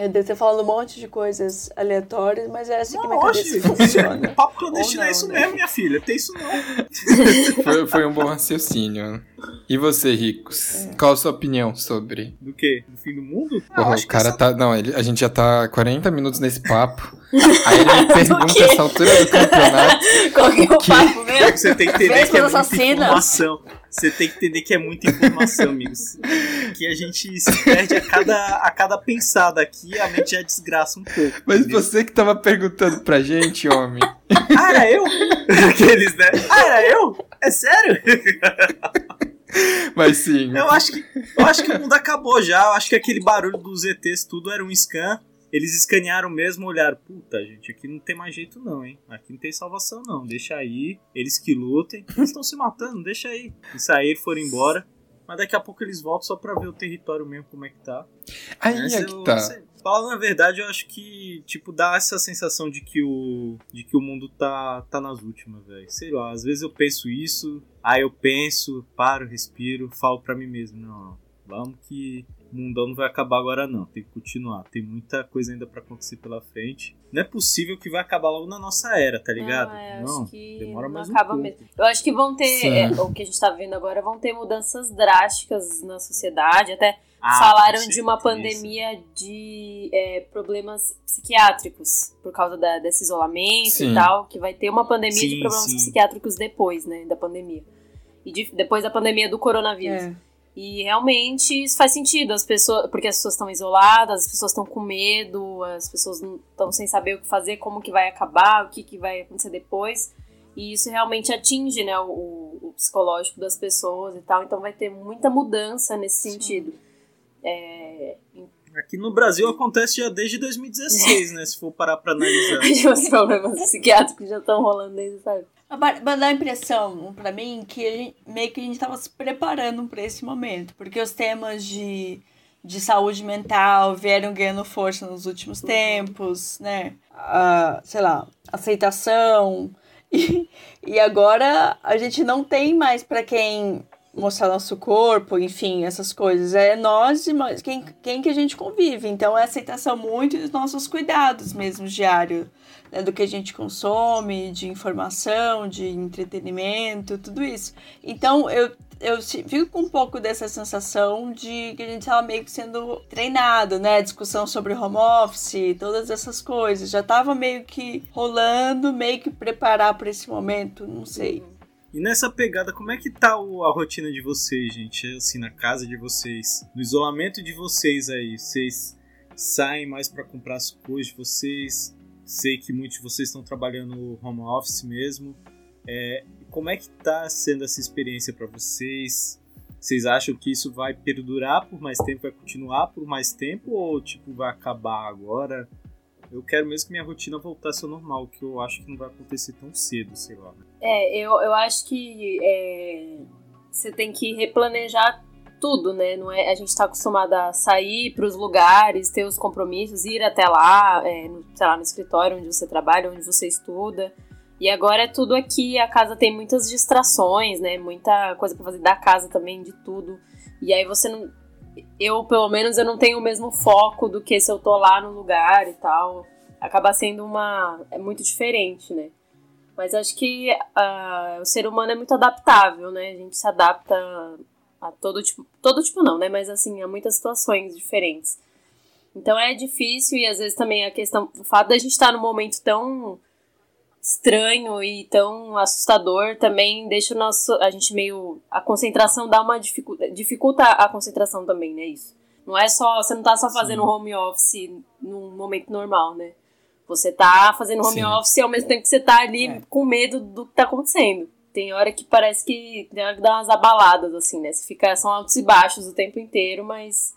eu devo ter falado um monte de coisas aleatórias, mas é assim que Não, minha oxe, cabeça funciona. papo clandestino é não, isso né? mesmo, minha filha. Tem isso não. Foi, foi um bom raciocínio. E você, Ricos? Qual a sua opinião sobre? Do quê? Do fim do mundo? Porra, o cara essa- tá. Não, ele- a gente já tá 40 minutos nesse papo. Aí ele me pergunta essa altura do campeonato. Qual que é o Que- papo mesmo? Você tem que entender que é muita assassinas. informação. Você tem que entender que é muita informação, amigos. Que a gente se perde a cada, a cada pensada aqui, a mente já desgraça um pouco. Mas entendeu? você que tava perguntando pra gente, homem. Ah, era eu? Aqueles, né? Ah, era eu? É sério? Mas sim. Eu acho que, eu acho que o mundo acabou já. Eu acho que aquele barulho dos ETs tudo era um scan. Eles escanearam mesmo, olharam, puta, gente, aqui não tem mais jeito não, hein? Aqui não tem salvação não, deixa aí, eles que lutem. Eles estão se matando, deixa aí. E saíram, foram embora. Mas daqui a pouco eles voltam só pra ver o território mesmo, como é que tá. Aí é que eu- tá. sei- Falando a verdade, eu acho que, tipo, dá essa sensação de que o, de que o mundo tá, tá nas últimas, velho. Sei lá, às vezes eu penso isso, aí eu penso, paro, respiro, falo pra mim mesmo, não, vamos que o mundão não vai acabar agora não, tem que continuar. Tem muita coisa ainda pra acontecer pela frente. Não é possível que vai acabar logo na nossa era, tá ligado? Não, é, Não, acho que demora não mais um pouco. mesmo. Eu acho que vão ter, é, o que a gente tá vendo agora, vão ter mudanças drásticas na sociedade. Até Ah, falaram de uma pandemia de é, problemas psiquiátricos por causa da- desse isolamento Sim. e tal, que vai ter uma pandemia de Sim, problemas sim. psiquiátricos depois, né, da pandemia. E de- depois da pandemia do coronavírus. É. E realmente isso faz sentido, as pessoas, porque as pessoas estão isoladas, as pessoas estão com medo, as pessoas não estão sem saber o que fazer, como que vai acabar, o que, que vai acontecer depois. E isso realmente atinge né, o, o psicológico das pessoas e tal, então vai ter muita mudança nesse sentido. É, Aqui no Brasil acontece já desde 2016, né? Se for parar pra analisar. os problemas psiquiátricos já estão rolando desde, sabe? Mas mas dá a impressão, pra mim, que gente- meio que a gente tava se preparando pra esse momento. Porque os temas de, de saúde mental vieram ganhando força nos últimos tempos, né? A, sei lá, aceitação. E, e agora a gente não tem mais pra quem mostrar nosso corpo, enfim, essas coisas. É nós e nós, quem, quem que a gente convive. Então é aceitação muito dos nossos cuidados mesmo diário né, do que a gente consome, de informação, de entretenimento, tudo isso. Então eu, eu fico com um pouco dessa sensação de que a gente estava meio que sendo treinado, né? Discussão sobre home office, todas essas coisas. Já estava meio que rolando, meio que preparar para esse momento, não sei. E nessa pegada, como é que tá a rotina de vocês, gente? Assim, na casa de vocês, no isolamento de vocês aí, vocês saem mais pra comprar as coisas de vocês? Sei que muitos de vocês estão trabalhando home office mesmo. É, como é que tá sendo essa experiência pra vocês? Vocês acham que isso vai perdurar por mais tempo, vai continuar por mais tempo ou tipo vai acabar agora? Eu quero mesmo que minha rotina voltasse ao normal, que eu acho que não vai acontecer tão cedo, sei lá. né? É, eu, eu acho que é, você tem que replanejar tudo, né? Não é, a gente tá acostumado a sair para os lugares, ter os compromissos, ir até lá, é, no, sei lá, no escritório onde você trabalha, onde você estuda. E agora é tudo aqui, a casa tem muitas distrações, né? Muita coisa para fazer da casa também, de tudo. E aí você não. Eu, pelo menos, eu não tenho o mesmo foco do que se eu tô lá no lugar e tal. Acaba sendo uma. É muito diferente, né? Mas acho que ah, o ser humano é muito adaptável, né? A gente se adapta a todo tipo. Todo tipo não, né? Mas assim, a muitas situações diferentes. Então é difícil e às vezes também a questão. O fato da gente estar num momento tão estranho e tão assustador também deixa o nosso a gente meio a concentração dá uma dificulta, dificulta a concentração também, né, isso. Não é só você não tá só fazendo Sim. home office num momento normal, né? Você tá fazendo home Sim. office ao mesmo tempo que você tá ali é. com medo do que tá acontecendo. Tem hora que parece que tem hora que dá umas abaladas, assim, né? Você fica, são altos e baixos o tempo inteiro, mas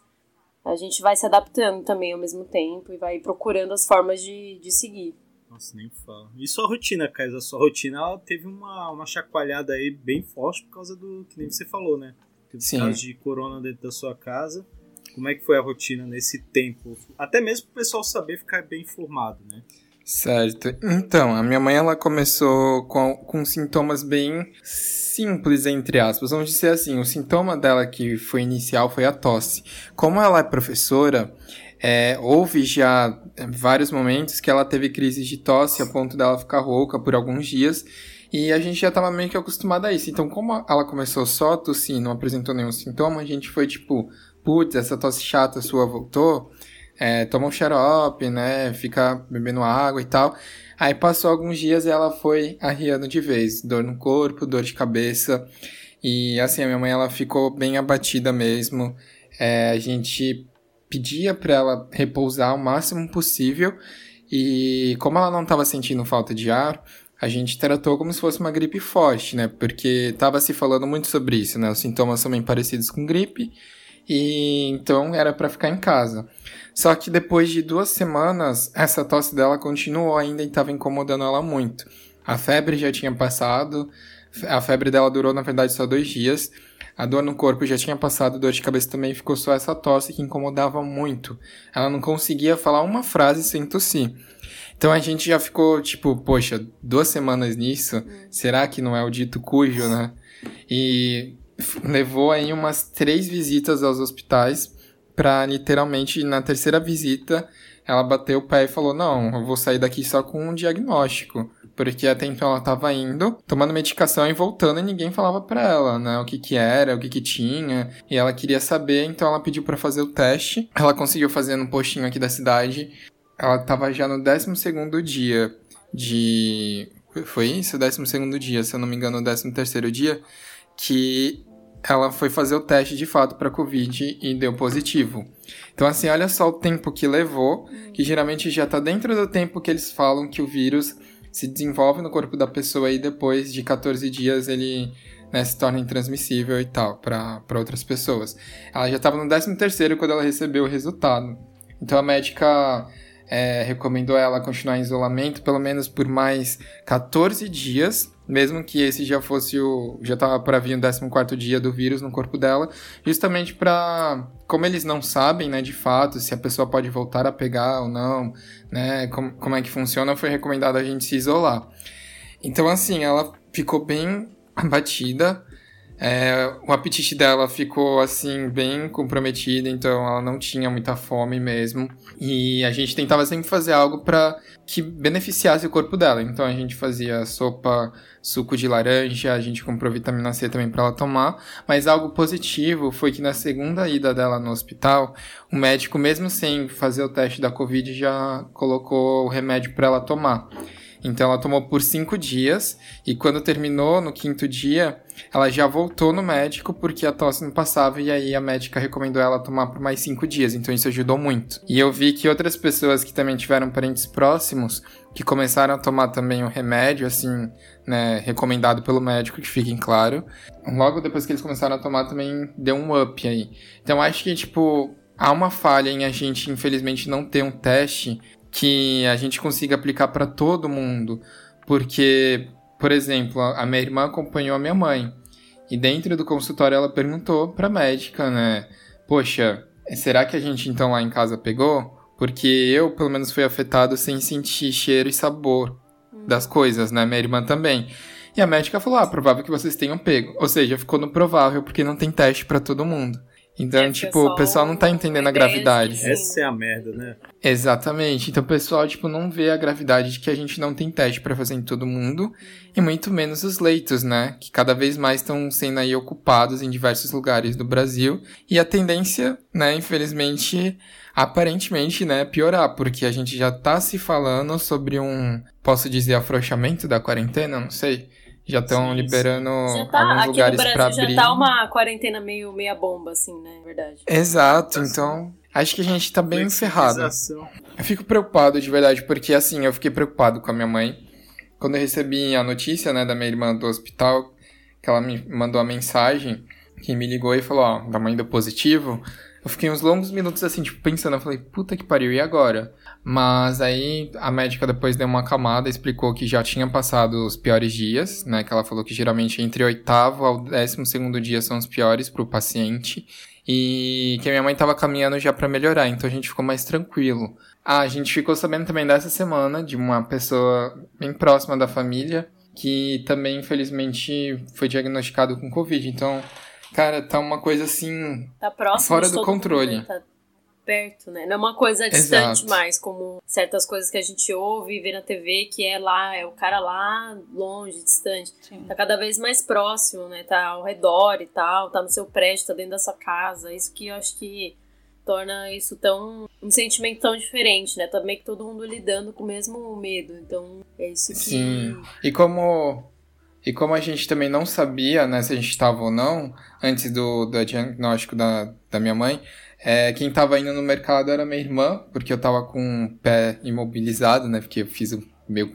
a gente vai se adaptando também ao mesmo tempo e vai procurando as formas de, de seguir. Nossa, nem fala. E sua rotina, Kais? A sua rotina ela teve uma, uma chacoalhada aí bem forte por causa do que nem você falou, né? Teve Sim. caso de corona dentro da sua casa. Como é que foi a rotina nesse tempo? Até mesmo para o pessoal saber ficar bem informado, né? Certo. Então, a minha mãe ela começou com, com sintomas bem simples, entre aspas. Vamos dizer assim, o sintoma dela que foi inicial foi a tosse. Como ela é professora, é, houve já vários momentos que ela teve crises de tosse a ponto dela ficar rouca por alguns dias. E a gente já estava meio que acostumado a isso. Então, como ela começou só a tossir, não apresentou nenhum sintoma, a gente foi tipo, putz, essa tosse chata sua voltou é, toma um xarope, né? Fica bebendo água e tal. Aí passou alguns dias e ela foi arriando de vez. Dor no corpo, dor de cabeça. E assim, a minha mãe ela ficou bem abatida mesmo. É, a gente pedia para ela repousar o máximo possível. E como ela não estava sentindo falta de ar, a gente tratou como se fosse uma gripe forte, né? Porque estava se falando muito sobre isso, né? Os sintomas são bem parecidos com gripe. E então era para ficar em casa. Só que depois de duas semanas, essa tosse dela continuou ainda e estava incomodando ela muito. A febre já tinha passado, a febre dela durou na verdade só dois dias. A dor no corpo já tinha passado, dor de cabeça também ficou só essa tosse que incomodava muito. Ela não conseguia falar uma frase sem tossir. Então a gente já ficou tipo, poxa, duas semanas nisso, será que não é o dito cujo, né? E levou aí umas três visitas aos hospitais pra literalmente na terceira visita ela bateu o pé e falou: Não, eu vou sair daqui só com um diagnóstico. Porque até então ela tava indo, tomando medicação e voltando e ninguém falava pra ela, né? O que que era, o que que tinha. E ela queria saber, então ela pediu para fazer o teste. Ela conseguiu fazer no postinho aqui da cidade. Ela tava já no 12 dia de. Foi isso? 12 dia, se eu não me engano, o 13 dia. Que ela foi fazer o teste de fato para Covid e deu positivo. Então, assim, olha só o tempo que levou, que geralmente já está dentro do tempo que eles falam que o vírus se desenvolve no corpo da pessoa e depois de 14 dias ele né, se torna intransmissível e tal para outras pessoas. Ela já estava no 13 terceiro quando ela recebeu o resultado. Então a médica é, recomendou ela continuar em isolamento pelo menos por mais 14 dias mesmo que esse já fosse o. já estava para vir o 14 dia do vírus no corpo dela, justamente para. Como eles não sabem, né, de fato, se a pessoa pode voltar a pegar ou não, né, como, como é que funciona, foi recomendado a gente se isolar. Então, assim, ela ficou bem abatida, é, o apetite dela ficou assim bem comprometido, então ela não tinha muita fome mesmo. E a gente tentava sempre fazer algo para que beneficiasse o corpo dela. Então a gente fazia sopa, suco de laranja, a gente comprou vitamina C também para ela tomar. Mas algo positivo foi que na segunda ida dela no hospital, o médico, mesmo sem fazer o teste da Covid, já colocou o remédio para ela tomar. Então ela tomou por cinco dias e quando terminou no quinto dia, ela já voltou no médico porque a tosse não passava e aí a médica recomendou ela tomar por mais cinco dias. Então isso ajudou muito. E eu vi que outras pessoas que também tiveram parentes próximos que começaram a tomar também o remédio, assim, né, recomendado pelo médico, que fiquem claro. Logo depois que eles começaram a tomar também deu um up aí. Então acho que tipo há uma falha em a gente infelizmente não ter um teste que a gente consiga aplicar para todo mundo. Porque, por exemplo, a minha irmã acompanhou a minha mãe. E dentro do consultório ela perguntou para a médica, né? Poxa, será que a gente então lá em casa pegou? Porque eu, pelo menos, fui afetado sem sentir cheiro e sabor das coisas, né? Minha irmã também. E a médica falou: ah, provável que vocês tenham pego. Ou seja, ficou no provável, porque não tem teste para todo mundo. Então, é, tipo, o pessoal não tá entendendo a gravidade. Essa é a merda, né? Exatamente. Então, o pessoal, tipo, não vê a gravidade de que a gente não tem teste para fazer em todo mundo. E muito menos os leitos, né? Que cada vez mais estão sendo aí ocupados em diversos lugares do Brasil. E a tendência, né, infelizmente, aparentemente, né, piorar, porque a gente já tá se falando sobre um, posso dizer, afrouxamento da quarentena, não sei. Já estão Sim, liberando Já tá, alguns aqui lugares no pra Brasil abrir. já tá uma quarentena meio meia bomba, assim, né? Verdade. Exato, então acho que a gente tá bem ferrado. Flexibilização. Eu fico preocupado de verdade, porque assim, eu fiquei preocupado com a minha mãe. Quando eu recebi a notícia, né, da minha irmã do hospital, que ela me mandou a mensagem, que me ligou e falou, ó, da mãe deu positivo. Eu fiquei uns longos minutos assim, tipo, pensando, eu falei, puta que pariu, e agora? Mas aí a médica depois deu uma acalmada, explicou que já tinha passado os piores dias, né? Que ela falou que geralmente entre o oitavo ao décimo segundo dia são os piores pro paciente. E que a minha mãe tava caminhando já pra melhorar, então a gente ficou mais tranquilo. Ah, a gente ficou sabendo também dessa semana de uma pessoa bem próxima da família que também, infelizmente, foi diagnosticado com Covid. Então, cara, tá uma coisa assim. Tá próximo Fora do controle. Tá perto, né? Não é uma coisa distante Exato. mais, como certas coisas que a gente ouve e vê na TV, que é lá, é o cara lá longe, distante. Sim. Tá cada vez mais próximo, né? Tá ao redor e tal, tá no seu prédio, tá dentro da sua casa. Isso que eu acho que torna isso tão. um sentimento tão diferente, né? Também que todo mundo lidando com o mesmo medo. Então, é isso que. Sim. E como. E como a gente também não sabia, né, se a gente estava ou não, antes do, do diagnóstico da, da minha mãe, é, quem estava indo no mercado era minha irmã, porque eu tava com o pé imobilizado, né, porque eu fiz o meu...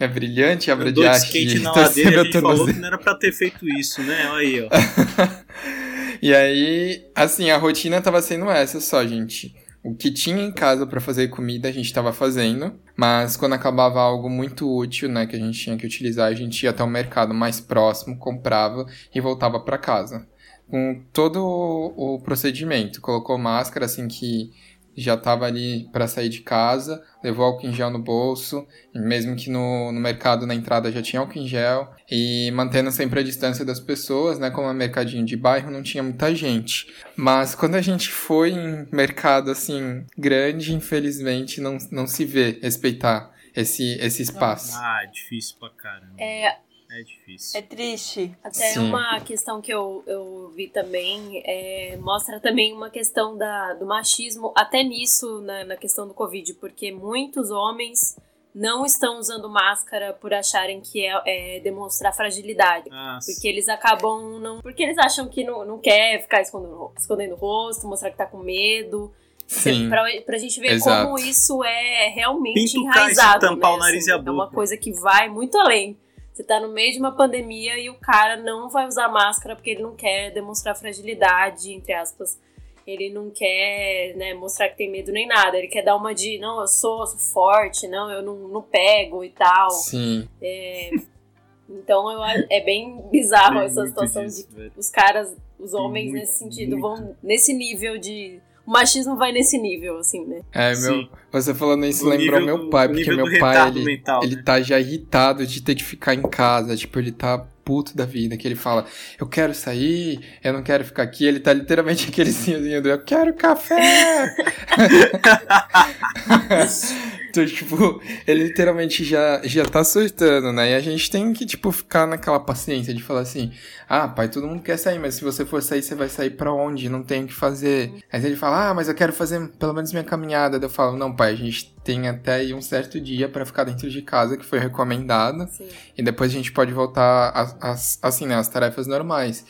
É brilhante a de skate na ladeira, gente falou que não era pra ter feito isso, né? Olha aí, ó. E aí, assim, a rotina tava sendo essa só, gente. O que tinha em casa pra fazer comida a gente tava fazendo, mas quando acabava algo muito útil, né, que a gente tinha que utilizar, a gente ia até o mercado mais próximo, comprava e voltava pra casa. Com todo o procedimento, colocou máscara assim que já tava ali pra sair de casa, levou álcool em gel no bolso, mesmo que no, no mercado na entrada já tinha álcool em gel, e mantendo sempre a distância das pessoas, né? Como é mercadinho de bairro, não tinha muita gente. Mas quando a gente foi em mercado assim grande, infelizmente não, não se vê respeitar esse, esse espaço. Ah, difícil pra caramba. É, É difícil. É triste. Até Sim. uma questão que eu, eu vi também, é, mostra também uma questão da, do machismo, até nisso, na, na questão do Covid, porque muitos homens não estão usando máscara por acharem que é, é demonstrar fragilidade. Ah, Porque eles acabam não. Porque eles acham que não, não quer ficar escondendo, escondendo o rosto, mostrar que tá com medo. Sim. Pra, pra gente ver Exato. como isso é realmente isso, enraizado. tampar né, o nariz assim, e a É uma boca. coisa que vai muito além. Você tá no meio de uma pandemia e o cara não vai usar máscara porque ele não quer demonstrar fragilidade, entre aspas. Ele não quer né, mostrar que tem medo nem nada. Ele quer dar uma de, não, eu sou, sou forte, não, eu não, não pego e tal. Sim. Então eu, é bem bizarro Tem essa situação disso, de velho. os caras, os homens muito, nesse sentido, muito. vão nesse nível de. O machismo vai nesse nível, assim, né? É, meu, Sim. você falando isso O lembrou nível meu pai, porque meu pai, ele, mental, ele né? tá já irritado de ter que ficar em casa, tipo, ele tá puto da vida, que ele fala, eu quero sair, eu não quero ficar aqui, ele tá literalmente aquele senhorinho do, eu quero café! então, tipo, ele literalmente já, já tá surtando, né? E a gente tem que, tipo, ficar naquela paciência de falar assim, ah, pai, todo mundo quer sair, mas se você for sair, você vai sair pra onde? Não tem o que fazer. Aí ele fala, ah, mas eu quero fazer pelo menos minha caminhada. Daí eu falo, não, pai, a gente tem até aí um certo dia pra ficar dentro de casa, que foi recomendado. Assim. E depois a gente pode voltar, às- às- assim, né, às tarefas normais.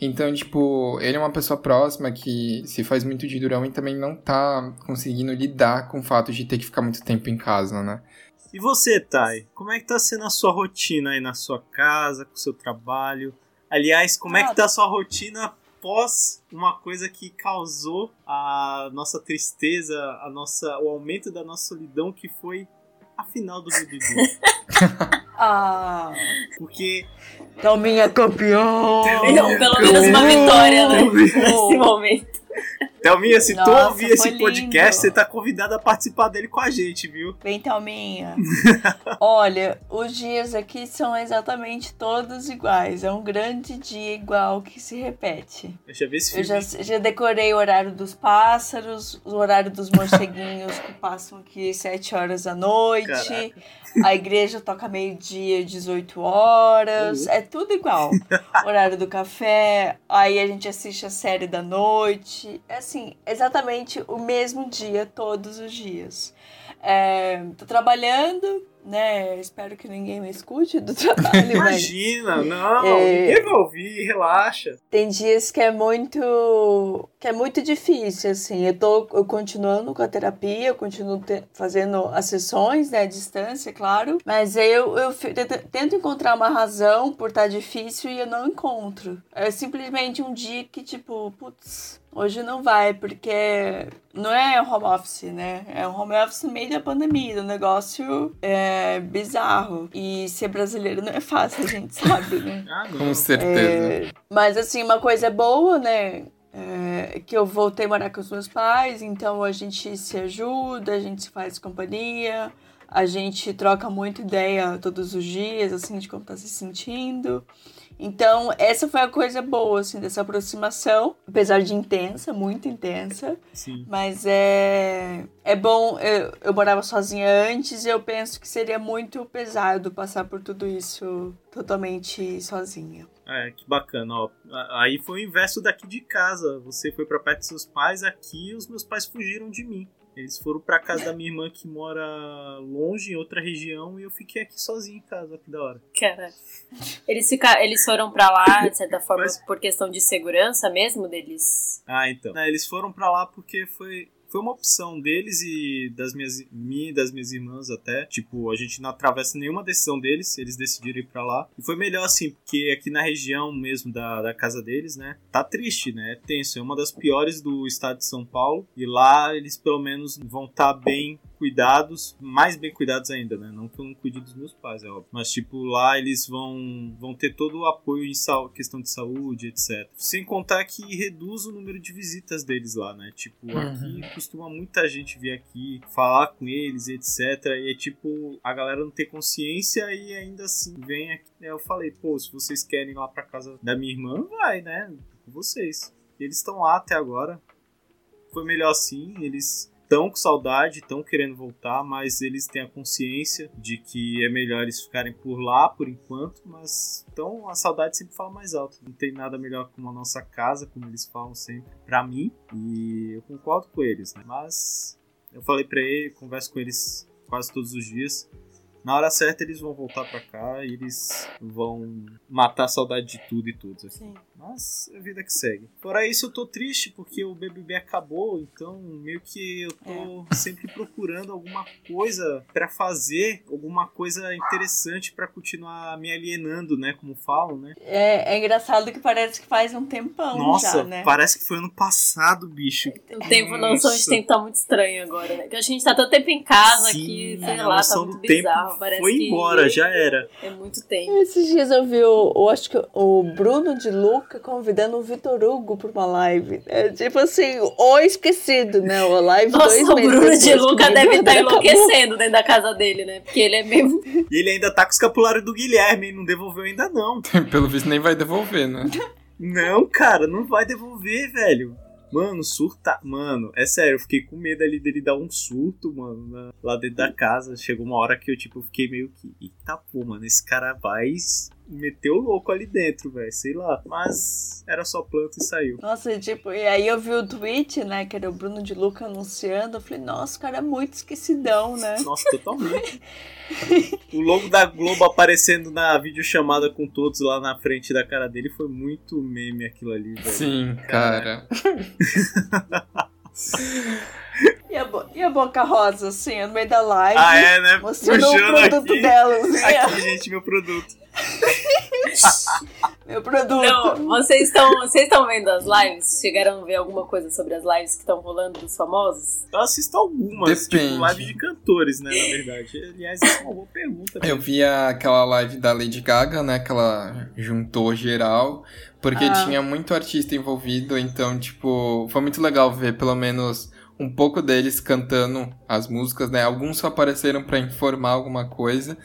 Então, tipo, ele é uma pessoa próxima que se faz muito de durão e também não tá conseguindo lidar com o fato de ter que ficar muito tempo em casa, né? E você, Thay? Como é que tá sendo a sua rotina aí na sua casa, com o seu trabalho? Aliás, como é que tá a sua rotina após uma coisa que causou a nossa tristeza, a nossa, o aumento da nossa solidão, que foi a final do BBB? Ah, Porque Thelminha campeão! Não, pelo menos uma vitória, né? Nesse momento. Thelminha, se tu Nossa, ouvir esse podcast, lindo. você tá convidado a participar dele com a gente, viu? Vem, Thelminha. Olha, os dias aqui são exatamente todos iguais. É um grande dia igual que se repete. Deixa eu ver esse Eu filme. já, já decorei o horário dos pássaros, o horário dos morceguinhos que passam aqui 7 horas da noite. Caraca. A igreja toca meio-dia, 18 horas. É tudo igual. Horário do café. Aí a gente assiste a série da noite. É assim, exatamente o mesmo dia, todos os dias. É, tô trabalhando, né? Espero que ninguém me escute do trabalho. Imagina, mas, não, é, ninguém vai ouvir, relaxa. Tem dias que é muito que é muito difícil, assim. Eu tô eu continuando com a terapia, eu continuo te, fazendo as sessões, né, à distância, claro. Mas eu, eu tento encontrar uma razão por estar tá difícil e eu não encontro. É simplesmente um dia que, tipo, putz, Hoje não vai, porque não é home office, né? É um home office no meio da pandemia, um negócio é, bizarro. E ser brasileiro não é fácil, a gente sabe, né? Ah, Com certeza. É, mas assim, uma coisa boa, né? É, que eu voltei a morar com os meus pais, então a gente se ajuda, a gente se faz companhia, a gente troca muito ideia todos os dias, assim, de como tá se sentindo. Então, essa foi a coisa boa, assim, dessa aproximação, apesar de intensa, muito intensa. Sim. Mas é, é bom, eu, eu morava sozinha antes e eu penso que seria muito pesado passar por tudo isso totalmente sozinha. É, que bacana, ó. Aí foi o inverso daqui de casa. Você foi para perto dos seus pais, aqui os meus pais fugiram de mim. Eles foram pra casa da minha irmã que mora longe, em outra região, e eu fiquei aqui sozinho em casa, que da hora. Cara, eles, fica... eles foram pra lá, de certa forma, Mas... por questão de segurança mesmo deles? Ah, então. É, eles foram pra lá porque foi foi uma opção deles e das minhas minha e das minhas irmãs até. Tipo, a gente não atravessa nenhuma decisão deles, eles decidiram ir para lá. E foi melhor assim, porque aqui na região mesmo da, da casa deles, né, tá triste, né? É tenso, é uma das piores do estado de São Paulo. E lá eles pelo menos vão estar tá bem cuidados, mais bem cuidados ainda, né? Não que eu não cuide dos meus pais, é óbvio. Mas, tipo, lá eles vão, vão ter todo o apoio em questão de saúde, etc. Sem contar que reduz o número de visitas deles lá, né? Tipo, uhum. aqui costuma muita gente vir aqui, falar com eles, etc. E é tipo, a galera não tem consciência e ainda assim vem aqui. Eu falei, pô, se vocês querem ir lá pra casa da minha irmã, vai, né? Com vocês. Eles estão lá até agora. Foi melhor assim, eles estão com saudade, estão querendo voltar, mas eles têm a consciência de que é melhor eles ficarem por lá por enquanto, mas então a saudade sempre fala mais alto. Não tem nada melhor que uma nossa casa, como eles falam sempre, para mim, e eu concordo com eles, né? Mas eu falei para ele, converso com eles quase todos os dias. Na hora certa eles vão voltar para cá e eles vão matar a saudade de tudo e tudo. Assim. Mas é a vida que segue. Fora isso, eu tô triste porque o BBB acabou, então meio que eu tô é. sempre procurando alguma coisa para fazer, alguma coisa interessante para continuar me alienando, né? Como falam, né? É, é engraçado que parece que faz um tempão Nossa, já, né? parece que foi ano passado, bicho. O tempo, a noção de tempo tá muito estranho agora, né? Que a gente tá tanto tempo em casa Sim, que, sei lá, tá muito bizarro. Parece foi embora, já era. É muito tempo. Esses dias eu vi o, eu acho que o Bruno de Luca convidando o Vitor Hugo pra uma live. É tipo assim, o esquecido, né? O live Nossa, dois o Bruno de Luca deve estar tá enlouquecendo dentro da casa dele, né? Porque ele é mesmo. E ele ainda tá com o escapulário do Guilherme, não devolveu ainda não. Pelo visto nem vai devolver, né? Não, cara, não vai devolver, velho. Mano, surta. Mano, é sério, eu fiquei com medo ali dele dar um surto, mano, na... lá dentro da casa. Chegou uma hora que eu, tipo, fiquei meio que. Eita pô, mano, esse cara vai meteu o louco ali dentro, velho, sei lá. Mas era só planta e saiu. Nossa, tipo, e aí eu vi o tweet, né, que era o Bruno de Luca anunciando. Eu falei, nossa, o cara é muito esquecidão, né? Nossa, totalmente. o logo da Globo aparecendo na videochamada com todos lá na frente da cara dele foi muito meme aquilo ali, velho. Sim, cara. E a, e a Boca Rosa, assim, no meio da live. Ah, é, né? Mostrando o produto aqui, dela. Assim, aqui, gente, meu produto. Meu produto. Não, vocês estão vocês estão vendo as lives? Chegaram a ver alguma coisa sobre as lives que estão rolando dos famosos? Eu assisto algumas, tipo, Depende. tipo live de cantores, né, na verdade. Aliás, isso é uma boa pergunta. Né? Eu vi aquela live da Lady Gaga, né, que ela juntou geral, porque ah. tinha muito artista envolvido, então, tipo, foi muito legal ver pelo menos um pouco deles cantando as músicas, né? Alguns só apareceram para informar alguma coisa,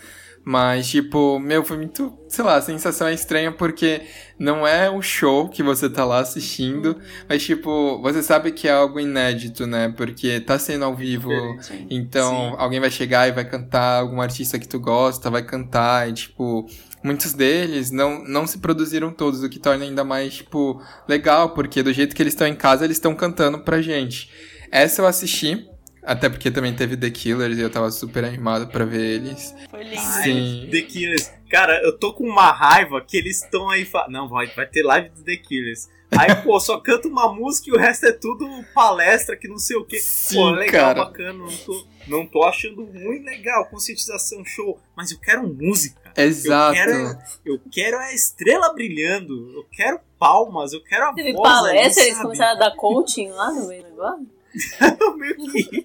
Mas, tipo, meu, foi muito, sei lá, a sensação é estranha porque não é um show que você tá lá assistindo, mas, tipo, você sabe que é algo inédito, né? Porque tá sendo ao vivo, Diferente. então Sim. alguém vai chegar e vai cantar, algum artista que tu gosta vai cantar, e, tipo, muitos deles não, não se produziram todos, o que torna ainda mais, tipo, legal, porque do jeito que eles estão em casa, eles estão cantando pra gente. Essa eu assisti, até porque também teve The Killers e eu tava super animado pra ver eles. Foi lindo. Sim. The Killers. Cara, eu tô com uma raiva que eles estão aí. Fa... Não, vai, vai ter live do The Killers. Aí, pô, só canta uma música e o resto é tudo palestra que não sei o que. Sim, Pô, legal, cara. bacana. Não tô, não tô achando ruim, legal. Conscientização, show. Mas eu quero música. Exato. Eu quero, eu quero a estrela brilhando. Eu quero palmas. Eu quero a Teve voz ali, palestra, eles começaram a dar coaching lá no meio do negócio.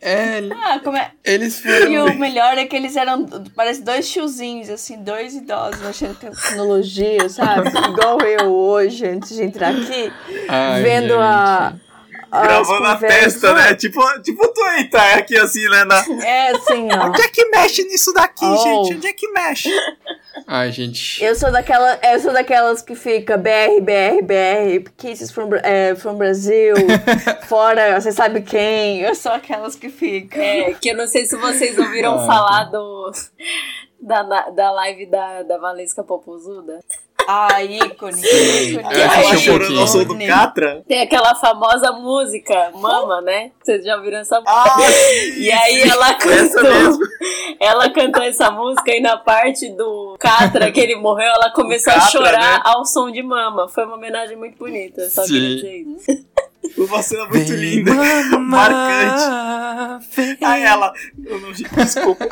É, Ah, como é? eles E foram. o melhor é que eles eram, parece dois tiozinhos, assim, dois idosos com tecnologia, sabe? Igual eu hoje, antes de entrar aqui, Ai, vendo gente. a. Gravando a conversas. testa, né? Tipo, tipo tu aí, tá aqui assim, né? Na... É assim, ó. Onde é que mexe nisso daqui, Oh. gente? Onde é que mexe? Ai, gente. Eu sou daquela, eu sou daquelas que fica BR, BR, BR, Kisses from, é, from Brasil, fora, você sabe quem. Eu sou aquelas que ficam. É, que eu não sei se vocês ouviram Ah, falar do. Da, na- da live da, da Valesca Popozuda. Ah, ícone. Sim. ícone. Um chorando ao som do. Catra? Tem aquela famosa música, Mama, né? Vocês já ouviram essa música? Ah, sim, E aí sim. ela cantou, ela cantou essa música e na parte do Catra que ele morreu, ela começou a Catra, chorar né? ao som de Mama. Foi uma homenagem muito bonita, só Sim. queria dizer isso. Uma cena muito Vem, linda. Marcante. vem. Aí ela. Eu não, desculpa.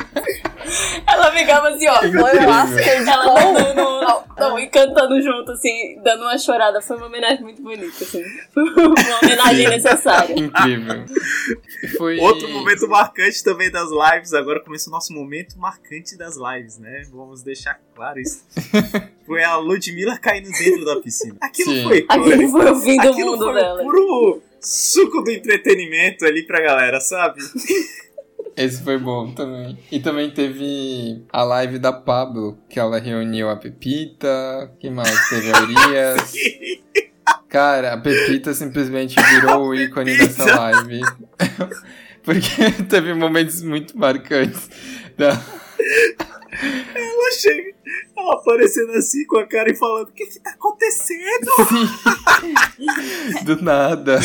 Ela ficava assim, ó. Oscar de Ela Paul. cantando, não, não, e cantando junto, assim, dando uma chorada. Foi uma homenagem muito bonita, assim. Foi uma homenagem necessária. Incrível. Foi... Outro momento marcante também das lives. Agora começa o nosso momento marcante das lives, né? Vamos deixar claro isso. Foi a Ludmilla caindo dentro da piscina. Aquilo Sim. foi Aquilo foi o fim do Aquilo mundo foi dela. O suco do entretenimento ali pra galera, sabe? Esse foi bom também. E também teve a live da Pablo, que ela reuniu a Pepita. que mais? Teve a Urias. Cara, a Pepita simplesmente virou o ícone dessa live. Porque teve momentos muito marcantes. Da... Ela chega, ela aparecendo assim com a cara e falando: O que que tá acontecendo? Do nada.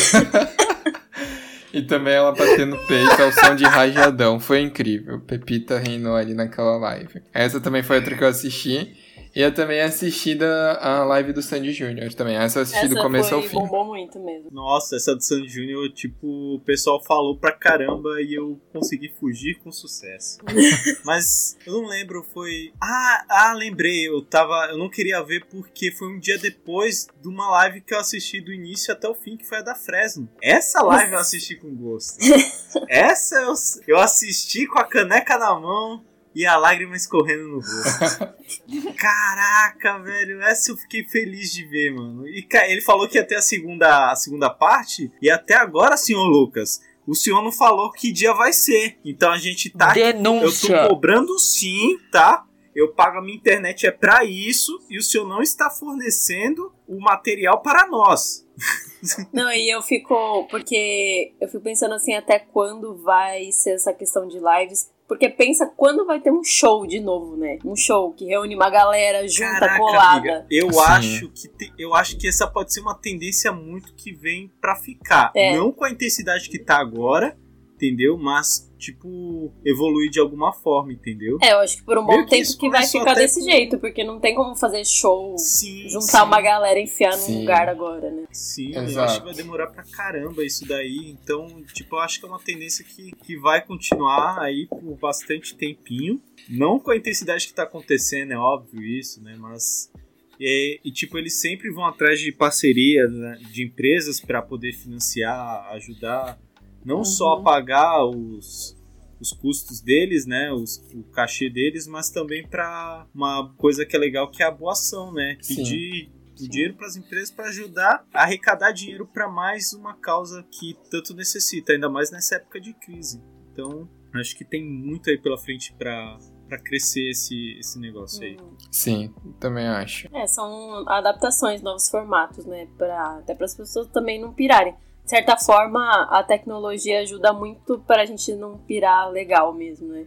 E também ela batendo peito ao som de rajadão. Foi incrível. Pepita reinou ali naquela live. Essa também foi outra que eu assisti. E eu também assisti da, a live do Sandy Júnior também. Essa eu assisti do Essa começo foi, ao fim. bombou muito mesmo. Nossa, essa do Sandy Júnior, tipo, o pessoal falou pra caramba e eu consegui fugir com sucesso. Mas eu não lembro, foi. Ah, ah, lembrei, eu tava. Eu não queria ver porque foi um dia depois de uma live que eu assisti do início até o fim, que foi a da Fresno. Essa live eu assisti com gosto. Essa eu, eu assisti com a caneca na mão. E a lágrima escorrendo no rosto. Caraca, velho, essa eu fiquei feliz de ver, mano. E ele falou que ia ter a segunda, a segunda parte, e até agora, senhor Lucas, o senhor não falou que dia vai ser. Então a gente tá. Eu tô Denúncia. cobrando sim, tá? Eu pago a minha internet é pra isso, e o senhor não está fornecendo o material para nós. Não, e eu fico. Porque eu fico pensando assim, até quando vai ser essa questão de lives. Porque pensa quando vai ter um show de novo, né? Um show que reúne uma galera junta, Caraca, colada. amiga, eu Sim. acho que te- eu acho que essa pode ser uma tendência muito que vem pra ficar. É. Não com a intensidade que tá agora, entendeu? Mas tipo evoluir de alguma forma, entendeu? É, eu acho que por um Meio bom que tempo isso que vai ficar desse com- jeito, porque não tem como fazer show, Sim. juntar sim. uma galera e enfiar num Sim. lugar agora, né? Sim, eu Exato. acho que vai demorar pra caramba isso daí. Então, tipo, eu acho que é uma tendência que, que vai continuar aí por bastante tempinho. Não com a intensidade que tá acontecendo, é óbvio isso, né? Mas. E, e, tipo, eles sempre vão atrás de parceria né, de empresas para poder financiar, ajudar, não só Uhum. pagar os, os custos deles, né? Os, o cachê deles, mas também para uma coisa que é legal que é a boa ação, né? Pedir o Sim. dinheiro para as empresas para ajudar a arrecadar dinheiro para mais uma causa que tanto necessita, ainda mais nessa época de crise. Então, acho que tem muito aí pela frente para pra crescer esse, esse negócio aí. Sim, também acho. É, são adaptações, novos formatos, né? Pra, até para as pessoas também não pirarem. De certa forma, a tecnologia ajuda muito para a gente não pirar legal mesmo, né?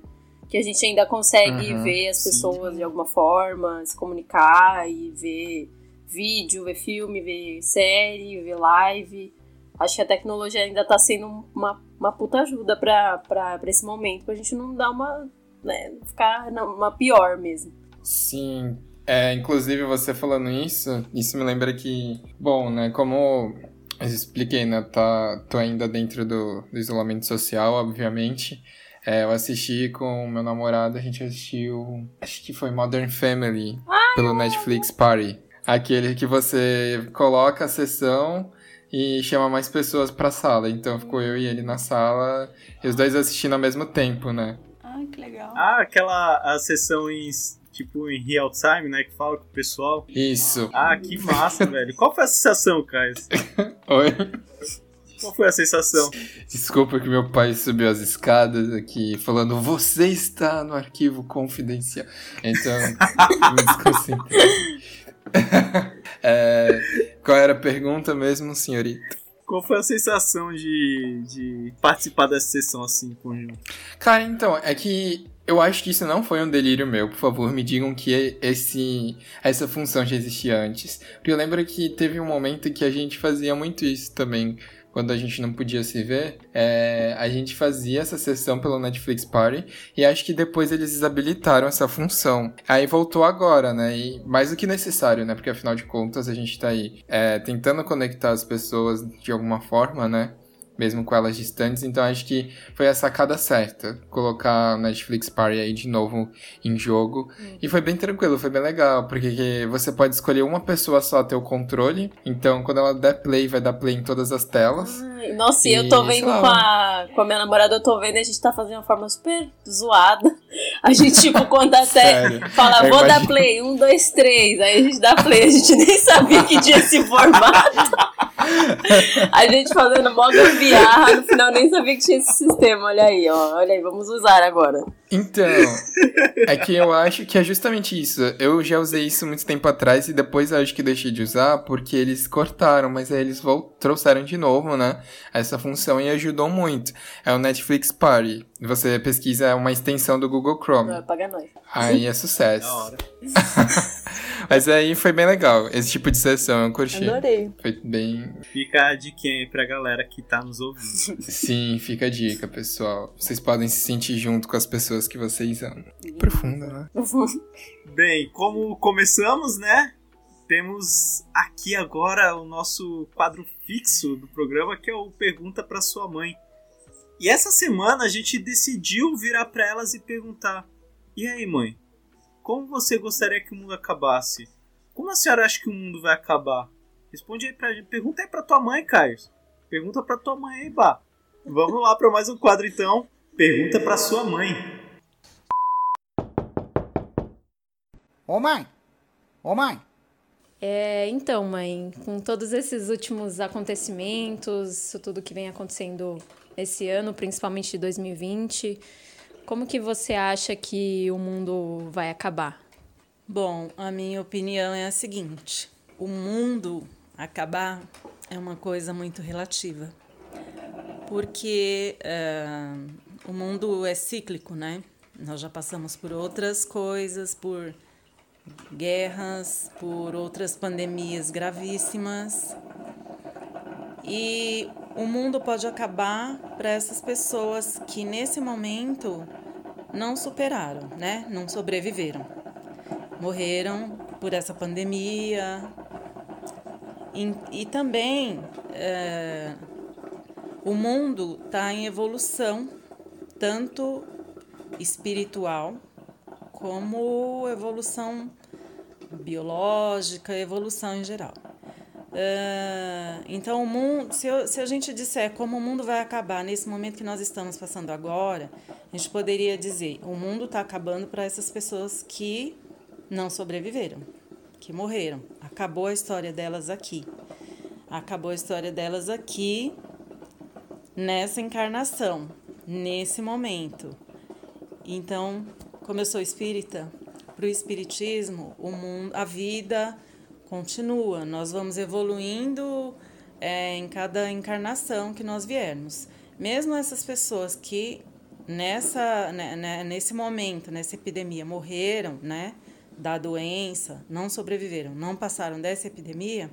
Que a gente ainda consegue Uhum, ver as sim. pessoas de alguma forma, se comunicar e ver vídeo, ver filme, ver série, ver live. Acho que a tecnologia ainda tá sendo uma, uma puta ajuda pra esse momento, pra gente não dar uma. Né, não ficar numa pior mesmo. Sim. É, inclusive, você falando isso, isso me lembra que, bom, né, como eu expliquei, né, tá, tô ainda dentro do, do isolamento social, obviamente. É, eu assisti com o meu namorado, a gente assistiu, acho que foi Modern Family, pelo Netflix Party. Aquele que você coloca a sessão e chama mais pessoas pra sala. Então ficou eu e ele na sala, e os dois assistindo ao mesmo tempo, né? Ai, que legal. Ah, aquela a sessão em, tipo, em real time, né? Que fala com o pessoal. Isso. Ah, que massa, velho. Qual foi a sensação, Caio? Oi? Qual foi a sensação? Desculpa que meu pai subiu as escadas aqui falando você está no arquivo confidencial. Então, me desconcentrei. É, qual era a pergunta mesmo, senhorita? Qual foi a sensação de, de participar dessa sessão assim, em conjunto? Cara, então, é que eu acho que isso não foi um delírio meu. Por favor, me digam que esse, essa função já existia antes. Porque eu lembro que teve um momento que a gente fazia muito isso também. Quando a gente não podia se ver, é, a gente fazia essa sessão pelo Netflix Party e acho que depois eles desabilitaram essa função. Aí voltou agora, né? E mais do que necessário, né? Porque afinal de contas a gente tá aí é, tentando conectar as pessoas de alguma forma, né? Mesmo com elas distantes, então acho que foi a sacada certa, colocar o Netflix Party aí de novo em jogo, e foi bem tranquilo, foi bem legal, porque que você pode escolher uma pessoa só ter o controle, então quando ela der play, vai dar play em todas as telas, Ai, nossa, e eu tô vendo com a, com a minha namorada, eu tô vendo e a gente tá fazendo uma forma super zoada. A gente, tipo, conta até. Fala, vou dar play, um, dois, três. Aí a gente dá play, a gente nem sabia que tinha esse formato. A gente fazendo mó gambiarra, no final nem sabia que tinha esse sistema. Olha aí, ó. Olha aí, vamos usar agora. Então, é que eu acho que é justamente isso. Eu já usei isso muito tempo atrás e depois acho que deixei de usar porque eles cortaram, mas aí eles trouxeram de novo, né? Essa função e ajudou muito. É o Netflix Party. Você pesquisa uma extensão do Google Chrome. Nós. Aí é sucesso. Da hora. Mas aí foi bem legal. Esse tipo de sessão eu curti. Adorei. Foi bem. Fica a dica aí pra galera que tá nos ouvindo. Sim, fica a dica, pessoal. Vocês podem se sentir junto com as pessoas que vocês amam. Profunda, né? Bem, como começamos, né? Temos aqui agora o nosso quadro fixo do programa, que é o Pergunta pra Sua Mãe. E essa semana a gente decidiu virar pra elas e perguntar: E aí, mãe? Como você gostaria que o mundo acabasse? Como a senhora acha que o mundo vai acabar? Responde aí pra gente. Pergunta aí pra tua mãe, Caio. Pergunta pra tua mãe aí, Bah. Vamos lá pra mais um quadro então. Pergunta pra sua mãe. Ô mãe! Ô mãe! É, então, mãe, com todos esses últimos acontecimentos, tudo que vem acontecendo esse ano, principalmente de 2020, como que você acha que o mundo vai acabar? Bom, a minha opinião é a seguinte: o mundo acabar é uma coisa muito relativa. Porque eh, o mundo é cíclico, né? Nós já passamos por outras coisas, por guerras, por outras pandemias gravíssimas. E o mundo pode acabar para essas pessoas que nesse momento não superaram, né? Não sobreviveram morreram por essa pandemia. E, e também é, o mundo está em evolução, tanto espiritual como evolução biológica, evolução em geral. É, então, o mundo, se, eu- se a gente disser como o mundo vai acabar nesse momento que nós estamos passando agora, a gente poderia dizer: o mundo está acabando para essas pessoas que não sobreviveram, que morreram. Acabou a história delas aqui. Acabou a história delas aqui, nessa encarnação, nesse momento. Então, como eu sou espírita, para o espiritismo, o mundo, a vida continua. Nós vamos evoluindo é, em cada encarnação que nós viermos. Mesmo essas pessoas que nessa, né, né, nesse momento, nessa epidemia, morreram, né, da doença, não sobreviveram, não passaram dessa epidemia,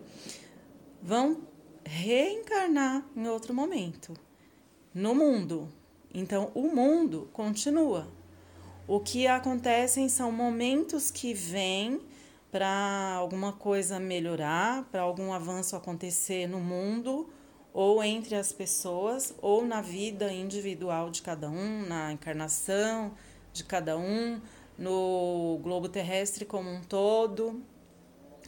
vão reencarnar em outro momento no mundo. Então, o mundo continua. O que acontecem são momentos que vêm para alguma coisa melhorar, para algum avanço acontecer no mundo, ou entre as pessoas, ou na vida individual de cada um, na encarnação de cada um, no globo terrestre como um todo,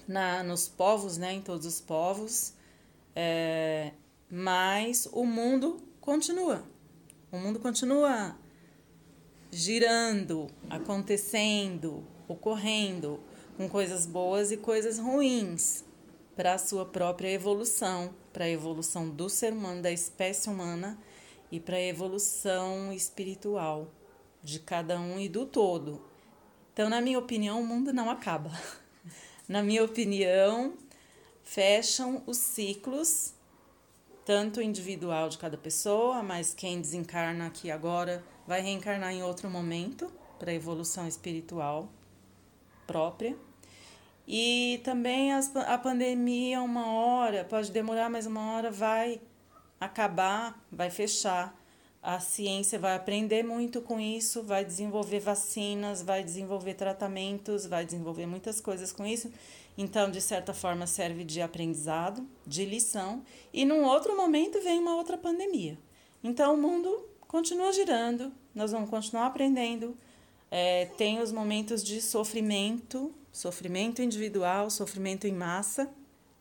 na, nos povos, né, em todos os povos. É, mas o mundo continua. O mundo continua girando, acontecendo, ocorrendo com coisas boas e coisas ruins para a sua própria evolução, para a evolução do ser humano, da espécie humana e para a evolução espiritual de cada um e do todo. Então, na minha opinião, o mundo não acaba. na minha opinião, fecham os ciclos, tanto individual de cada pessoa, mas quem desencarna aqui agora vai reencarnar em outro momento para evolução espiritual própria. E também as, a pandemia, uma hora, pode demorar, mas uma hora vai acabar, vai fechar. A ciência vai aprender muito com isso, vai desenvolver vacinas, vai desenvolver tratamentos, vai desenvolver muitas coisas com isso. Então, de certa forma, serve de aprendizado, de lição. E num outro momento vem uma outra pandemia. Então, o mundo continua girando, nós vamos continuar aprendendo. É, tem os momentos de sofrimento, sofrimento individual, sofrimento em massa,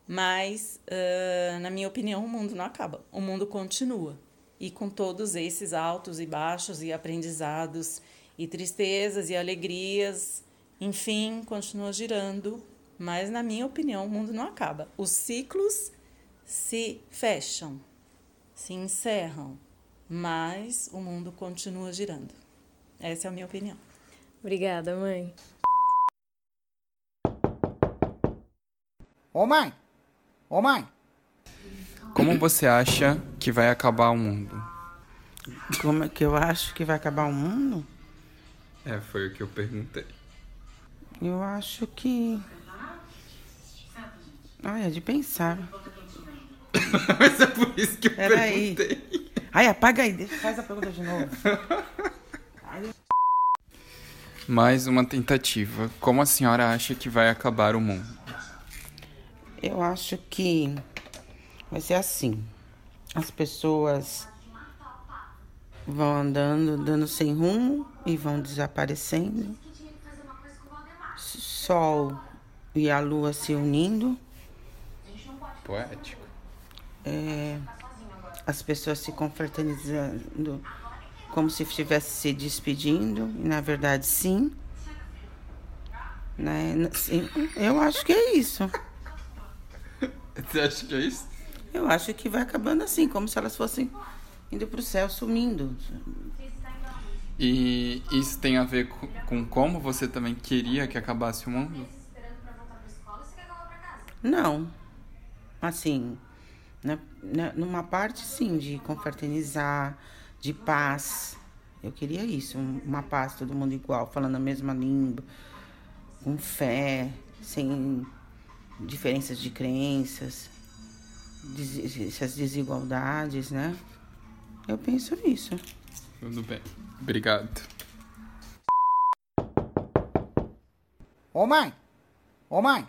mas, uh, na minha opinião, o mundo não acaba, o mundo continua. E com todos esses altos e baixos, e aprendizados, e tristezas e alegrias, enfim, continua girando, mas, na minha opinião, o mundo não acaba. Os ciclos se fecham, se encerram, mas o mundo continua girando. Essa é a minha opinião. Obrigada, mãe. Ô mãe! Ô mãe! Como você acha que vai acabar o mundo? Como é que eu acho que vai acabar o mundo? É, foi o que eu perguntei. Eu acho que. Olha, de pensar. Mas é por isso que eu Pera aí. Ai, apaga aí, deixa, faz a pergunta de novo. Mais uma tentativa. Como a senhora acha que vai acabar o mundo? Eu acho que vai ser assim. As pessoas vão andando, dando sem rumo e vão desaparecendo. Sol e a lua se unindo. Poético. É, as pessoas se confraternizando como se estivesse se despedindo, e na verdade sim. Né? Sim, eu acho que é isso. Você acha que é isso? Eu acho que vai acabando assim, como se elas fossem indo pro céu, sumindo. E isso tem a ver com, com como você também queria que acabasse o mundo? Não. Assim, né, né, numa parte sim, de confraternizar, de paz. Eu queria isso, um- uma paz, todo mundo igual, falando a mesma língua, com fé, sem diferenças de crenças, des- essas desigualdades, né? Eu penso nisso. Tudo bem. Obrigado. Ô mãe! Ô mãe!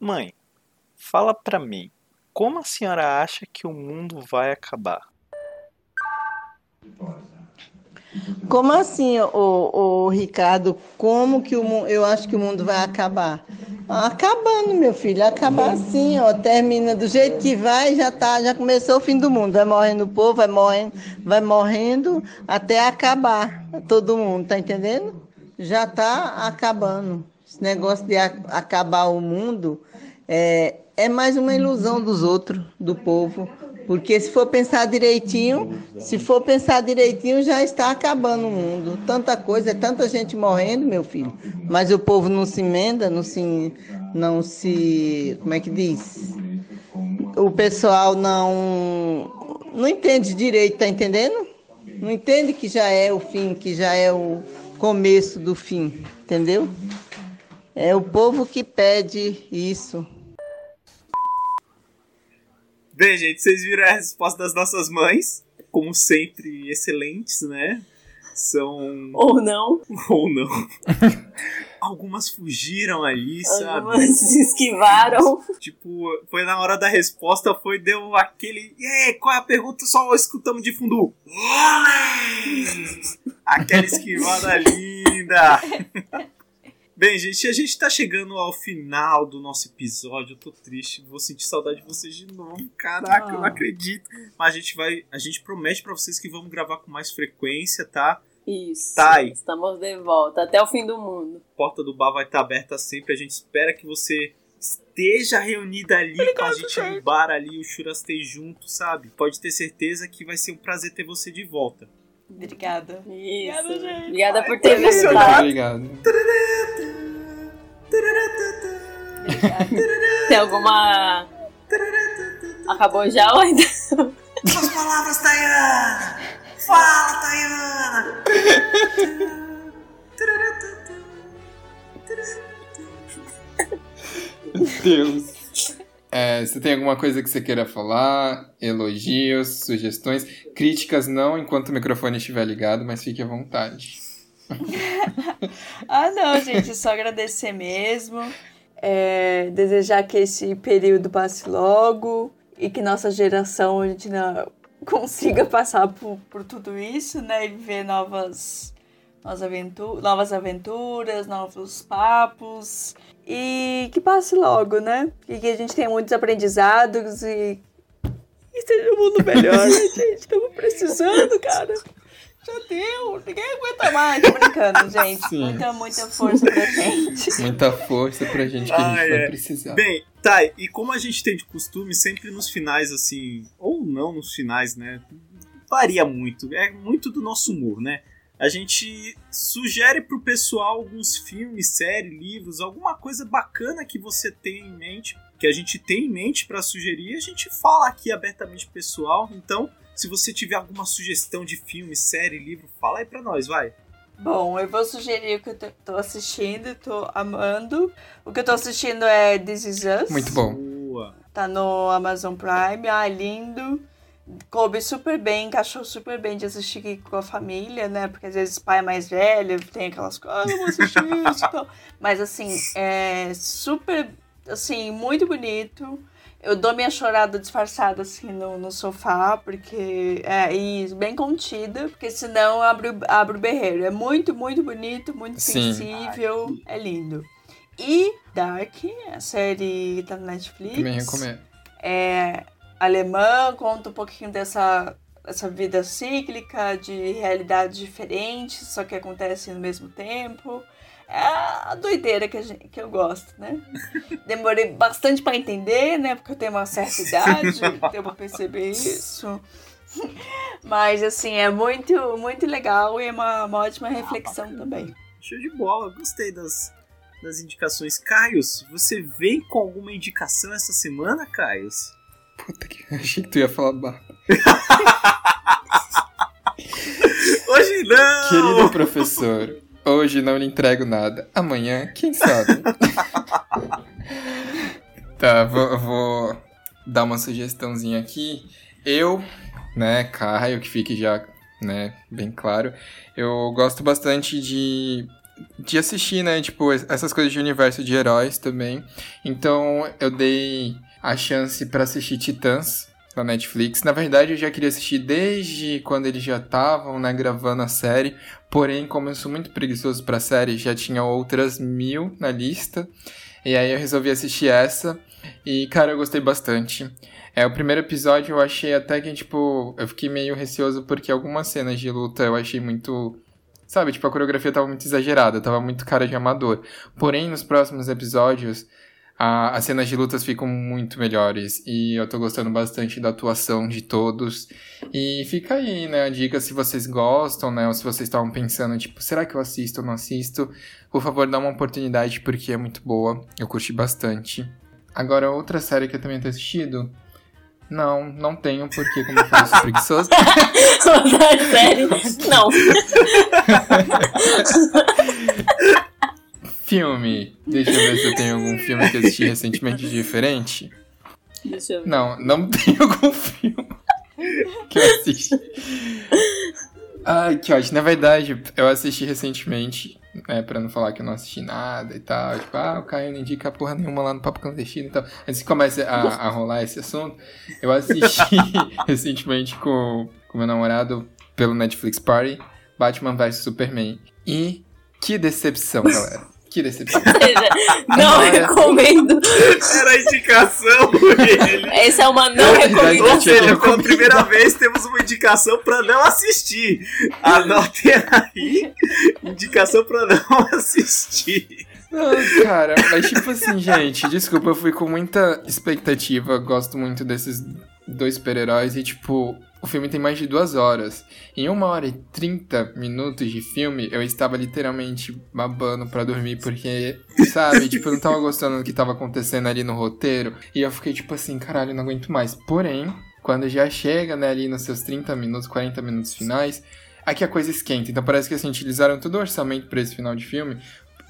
Mãe, fala pra mim, como a senhora acha que o mundo vai acabar? Como assim, o, o Ricardo? Como que o eu acho que o mundo vai acabar? Acabando, meu filho, acabar assim, ó, termina do jeito que vai, já tá, já começou o fim do mundo. Vai morrendo o povo, vai morrendo, vai morrendo até acabar todo mundo, tá entendendo? Já tá acabando. Esse negócio de acabar o mundo é, é mais uma ilusão dos outros, do povo. Porque se for pensar direitinho, se for pensar direitinho, já está acabando o mundo. Tanta coisa, é tanta gente morrendo, meu filho. Mas o povo não se emenda, não se, não se, como é que diz? O pessoal não, não entende direito, tá entendendo? Não entende que já é o fim, que já é o começo do fim, entendeu? É o povo que pede isso. Bem, gente, vocês viram a resposta das nossas mães, como sempre, excelentes, né? São. Ou não. Ou não. Algumas fugiram ali, sabe? Algumas se esquivaram. Tipo, foi na hora da resposta, foi, deu aquele. E aí, qual é a pergunta? Só escutamos de fundo. Aquela esquivada linda! Bem, gente, a gente tá chegando ao final do nosso episódio. Eu tô triste, vou sentir saudade de vocês de novo. Caraca, eu não Ah. acredito. Mas a gente vai. A gente promete pra vocês que vamos gravar com mais frequência, tá? Isso. Thay. Estamos de volta. Até o fim do mundo. A porta do bar vai estar aberta sempre. A gente espera que você esteja reunida ali com a gente no bar ali, o Churastei junto, sabe? Pode ter certeza que vai ser um prazer ter você de volta. Obrigada. Isso. Obrigada, gente. Obrigada por ter vindo? Obrigado. Tem alguma. Acabou já ou ainda? Suas palavras, Tayana! Fala, Tayana! Deus. É, você tem alguma coisa que você queira falar? Elogios, sugestões? Críticas não enquanto o microfone estiver ligado, mas fique à vontade. Ah, não, gente, só agradecer mesmo. É, desejar que esse período passe logo e que nossa geração a gente consiga passar por, por tudo isso, né? E viver novas, novas, aventu novas aventuras, novos papos. E que passe logo, né? E que a gente tenha muitos aprendizados e, e seja um mundo melhor, né, gente? Estamos precisando, cara. Já deu, ninguém aguenta mais. Tô brincando, gente. Sim. Muita, muita força pra gente. Muita força pra gente que a gente Ai, vai é. precisar. Bem, Thay, e como a gente tem de costume, sempre nos finais, assim, ou não nos finais, né? Varia muito. É muito do nosso humor, né? A gente sugere pro pessoal alguns filmes, séries, livros, alguma coisa bacana que você tem em mente, que a gente tem em mente pra sugerir, a gente fala aqui abertamente pro pessoal. Então, se você tiver alguma sugestão de filme, série, livro, fala aí pra nós, vai. Bom, eu vou sugerir o que eu tô- tô assistindo, tô amando. O que eu tô assistindo é This Is Us. Muito bom. Boa. Tá no Amazon Prime. Ah, lindo. Coube super bem, encaixou super bem de assistir com a família, né? Porque às vezes o pai é mais velho, tem aquelas coisas, ah, eu vou assistir isso e tal. Mas assim, é super, assim, muito bonito. Eu dou minha chorada disfarçada assim no, no sofá, porque é isso, bem contida, porque senão abre, o- abre o berreiro. É muito, muito bonito, muito Sim. sensível, é lindo. E Dark, a série da Netflix Também recomendo. é alemã, conta um pouquinho dessa, dessa vida cíclica, de realidades diferentes, só que acontecem no mesmo tempo. É a doideira que, a gente, que eu gosto, né? Demorei bastante para entender, né? Porque eu tenho uma certa idade, deu pra perceber isso. Mas, assim, é muito, muito legal e é uma, uma ótima reflexão também. Show de bola, gostei das, das indicações. Caios, você vem com alguma indicação essa semana, Caios? Achei que tu ia falar barra. Hoje não! Querido professor, hoje não lhe entrego nada. Amanhã, quem sabe? tá, vou, vou dar uma sugestãozinha aqui. Eu, né, Caio, que fique já, né, bem claro. Eu gosto bastante de, de assistir, né, tipo, essas coisas de universo de heróis também. Então, eu dei a chance pra assistir Titãs na Netflix. Na verdade, eu já queria assistir desde quando eles já estavam, né, gravando a série. Porém, como eu sou muito preguiçoso pra série, já tinha outras mil na lista. E aí eu resolvi assistir essa. E, cara, eu gostei bastante. É, o primeiro episódio eu achei até que, tipo, eu fiquei meio receoso porque algumas cenas de luta eu achei muito. Sabe, tipo, a coreografia tava muito exagerada, tava muito cara de amador. Porém, nos próximos episódios, a, as cenas de lutas ficam muito melhores e eu tô gostando bastante da atuação de todos. E fica aí, né, a dica se vocês gostam, né, ou se vocês estavam pensando, tipo, será que eu assisto ou não assisto? Por favor, dá uma oportunidade porque é muito boa, eu curti bastante. Agora, outra série que eu também tô assistindo, não, não tenho, porque como eu falei, sou preguiçoso. Outra série, não. Filme. Deixa eu ver se eu tenho algum filme que eu assisti recentemente diferente. Deixa eu ver. Não, não tem algum filme que eu assisti. Ai, que ótimo. Na verdade, eu assisti recentemente, né, pra não falar que eu não assisti nada e tal. Tipo, ah, o Caio não indica porra nenhuma lá no Papo Clandestino e tal. Antes que comece a, a rolar esse assunto, eu assisti recentemente com com meu namorado pelo Netflix Party, Batman vs Superman. E que decepção, galera. Que decepção. Ou seja, não Olha. recomendo. Era a indicação dele. Essa é uma não Ou recomendação. seja, pela primeira vez temos uma indicação pra não assistir. Anotem aí, indicação pra não assistir. Não, cara, mas tipo assim, gente, desculpa, eu fui com muita expectativa, gosto muito desses dois super-heróis e, tipo, o filme tem mais de duas horas. Em uma hora e trinta minutos de filme, eu estava literalmente babando pra dormir, porque, sabe, tipo, eu não tava gostando do que tava acontecendo ali no roteiro, e eu fiquei tipo assim, caralho, não aguento mais. Porém, quando já chega, né, ali nos seus 30 minutos, 40 minutos finais, aqui a coisa esquenta. Então parece que assim, utilizaram todo o orçamento pra esse final de filme.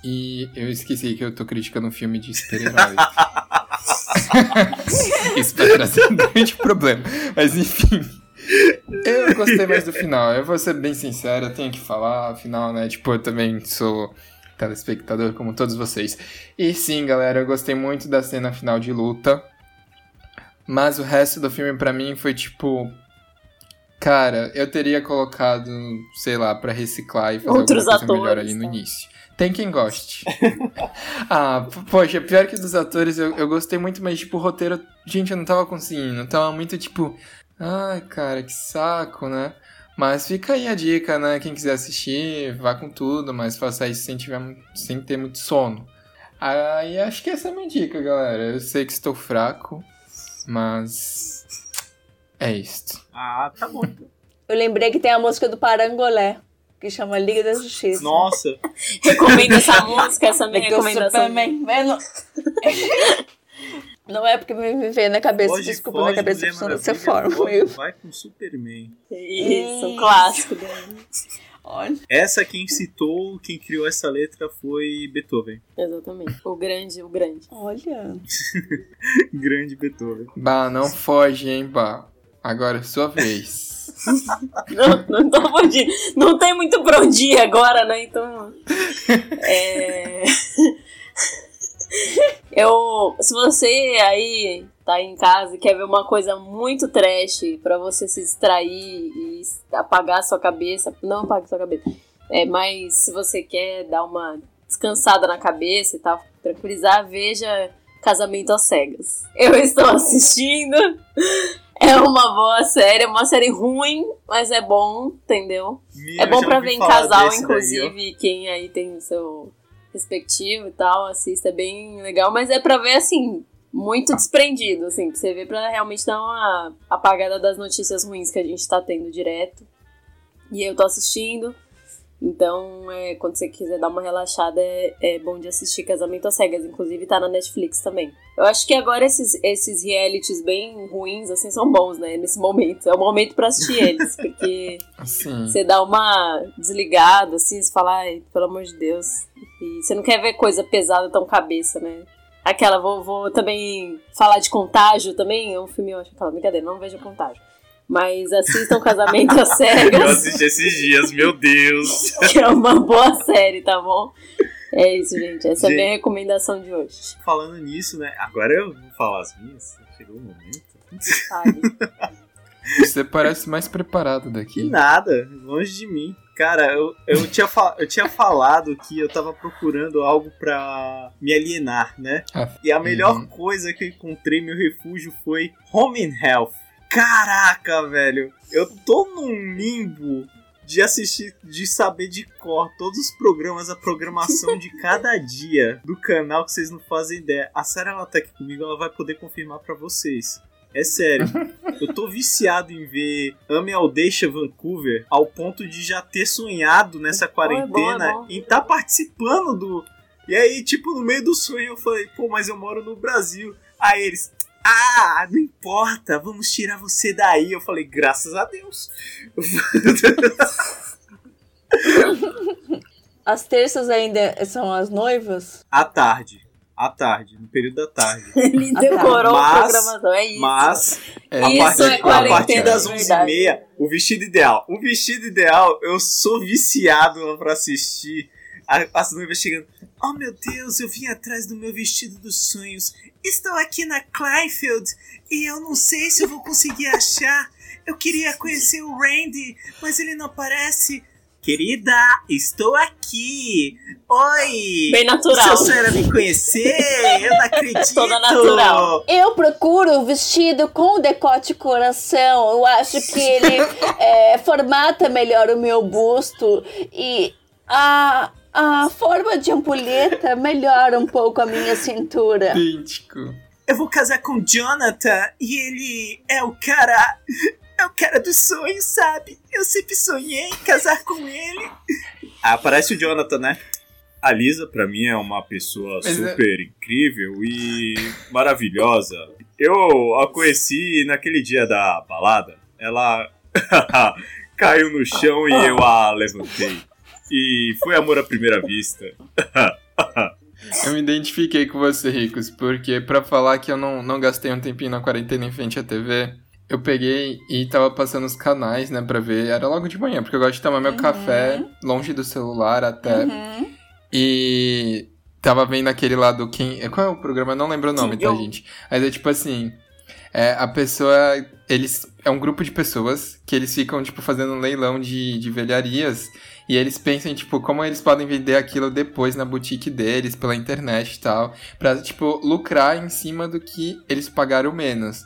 E eu esqueci que eu tô criticando um filme de super-herói. Isso vai trazer um grande problema. Mas enfim. Eu gostei mais do final. Eu vou ser bem sincero, eu tenho que falar. Afinal, né? Tipo, eu também sou telespectador como todos vocês. E sim, galera, eu gostei muito da cena final de luta. Mas o resto do filme pra mim foi tipo. Cara, eu teria colocado, sei lá, pra reciclar e fazer Outros alguma coisa melhor atores, ali no tá? início. Tem quem goste. ah, poxa, pior que dos atores, eu, eu gostei muito, mas tipo, o roteiro, gente, eu não tava conseguindo. Tava muito tipo, ai, cara, que saco, né? Mas fica aí a dica, né? Quem quiser assistir, vá com tudo, mas faça isso sem, tiver, sem ter muito sono. Aí acho que essa é a minha dica, galera. Eu sei que estou fraco, mas. É isto. Ah, tá bom. Eu lembrei que tem a música do Parangolé, que chama Liga da Justiça. Nossa. Recomendo essa música, essa minha É recomendação. Superman- não... não é porque me me veio na cabeça, Foge, desculpa, foge, minha cabeça funciona dessa forma. foge, Vai com Superman. Isso, um clássico. dele. Olha. Essa quem citou, quem criou essa letra foi Beethoven. Exatamente. O grande, o grande. Olha. Grande Beethoven. Bah, não foge, hein, bah. Agora é sua vez. Não, não tô. Não tem muito pra onde ir agora, né? Então. É. Eu. Se você aí tá em casa e quer ver uma coisa muito trash pra você se distrair e apagar sua cabeça. Não apague sua cabeça. É, mas se você quer dar uma descansada na cabeça e tal, tranquilizar, veja Casamento às Cegas. Eu estou assistindo. É uma boa série, é uma série ruim, mas é bom, entendeu? Ih, é bom pra ver em casal, desse daí, inclusive, quem aí tem o seu respectivo e tal, assista, é bem legal, mas é pra ver assim, muito desprendido, assim, pra você ver pra realmente dar uma apagada das notícias ruins que a gente tá tendo direto. E eu tô assistindo. Então, é, quando você quiser dar uma relaxada, é, é bom de assistir Casamento às Cegas. Inclusive, tá na Netflix também. Eu acho que agora esses, esses realities bem ruins, assim, são bons, né? Nesse momento. É o momento pra assistir eles. Porque Sim. você dá uma desligada, assim, você fala, ai, pelo amor de Deus. E você não quer ver coisa pesada tão cabeça, né? Aquela, vou, vou também falar de Contágio também. É um filme, eu acho. Fala, brincadeira, não vejo Contágio. Mas assistam Casamento às Cegas. Eu assisti esses dias, meu Deus. que é uma boa série, tá bom? É isso, gente. Essa é a minha Gente. recomendação de hoje. Falando nisso, né? Agora eu vou falar as minhas. Chegou o momento. Sabe? Você parece mais preparado Que daqui. nada, longe de mim. Cara, eu, eu, tinha eu tinha falado que eu tava procurando algo pra me alienar, né? Ah, E a melhor uhum. coisa que eu encontrei, meu refúgio, foi Home and Health. Caraca, velho. Eu tô num limbo de assistir, de saber de cor todos os programas, a programação de cada dia do canal que vocês não fazem ideia. A Sarah ela tá aqui comigo, ela vai poder confirmar pra vocês. É sério, eu tô viciado em ver Ame ao Deixa Vancouver ao ponto de já ter sonhado nessa quarentena é bom, é bom. em estar participando do. E aí, tipo, no meio do sonho eu falei, pô, mas eu moro no Brasil. Aí eles, ah, não importa, vamos tirar você daí. Eu falei, graças a Deus. As terças ainda são as noivas? à tarde. À tarde, no período da tarde. Ele decorou a Mas- programação, é isso. Mas, É, a Isso partir, é a partir das de 11h30, o vestido ideal. O vestido ideal, eu sou viciado pra assistir a- as noivas chegando. Oh meu Deus, eu vim atrás do meu vestido dos sonhos. Estou aqui na Kleinfeld e eu não sei se eu vou conseguir achar. Eu queria conhecer o Randy, mas ele não aparece. Querida, estou aqui. Oi! Bem natural. Se a senhora me conhecer, eu não acredito. Toda natural. Eu procuro o vestido com decote coração. Eu acho que ele é, formata melhor o meu busto e a, a forma de ampulheta melhora um pouco a minha cintura. idêntico. eu vou casar com o Jonathan e ele é o cara. É o cara dos sonhos, sabe? Eu sempre sonhei em casar com ele. Ah, parece o Jonathan, né? A Lisa, pra mim, é uma pessoa Mas é- super incrível e maravilhosa. Eu a conheci naquele dia da balada. Ela caiu no chão e eu a levantei. E foi amor à primeira vista. Eu me identifiquei com você, Ricos, porque pra falar que eu não, não gastei um tempinho na quarentena em frente à TV, eu peguei e tava passando os canais, né, pra ver. Era logo de manhã, porque eu gosto de tomar meu café longe do celular até. Uhum. E tava vendo aquele lá do quem. Qual é o programa? Eu não lembro o nome, tá, gente? Mas é tipo assim. É, a pessoa. Eles. É um grupo de pessoas que eles ficam, tipo, fazendo um leilão de, de velharias. E eles pensam, tipo, como eles podem vender aquilo depois na boutique deles, pela internet e tal. Pra, tipo, lucrar em cima do que eles pagaram menos.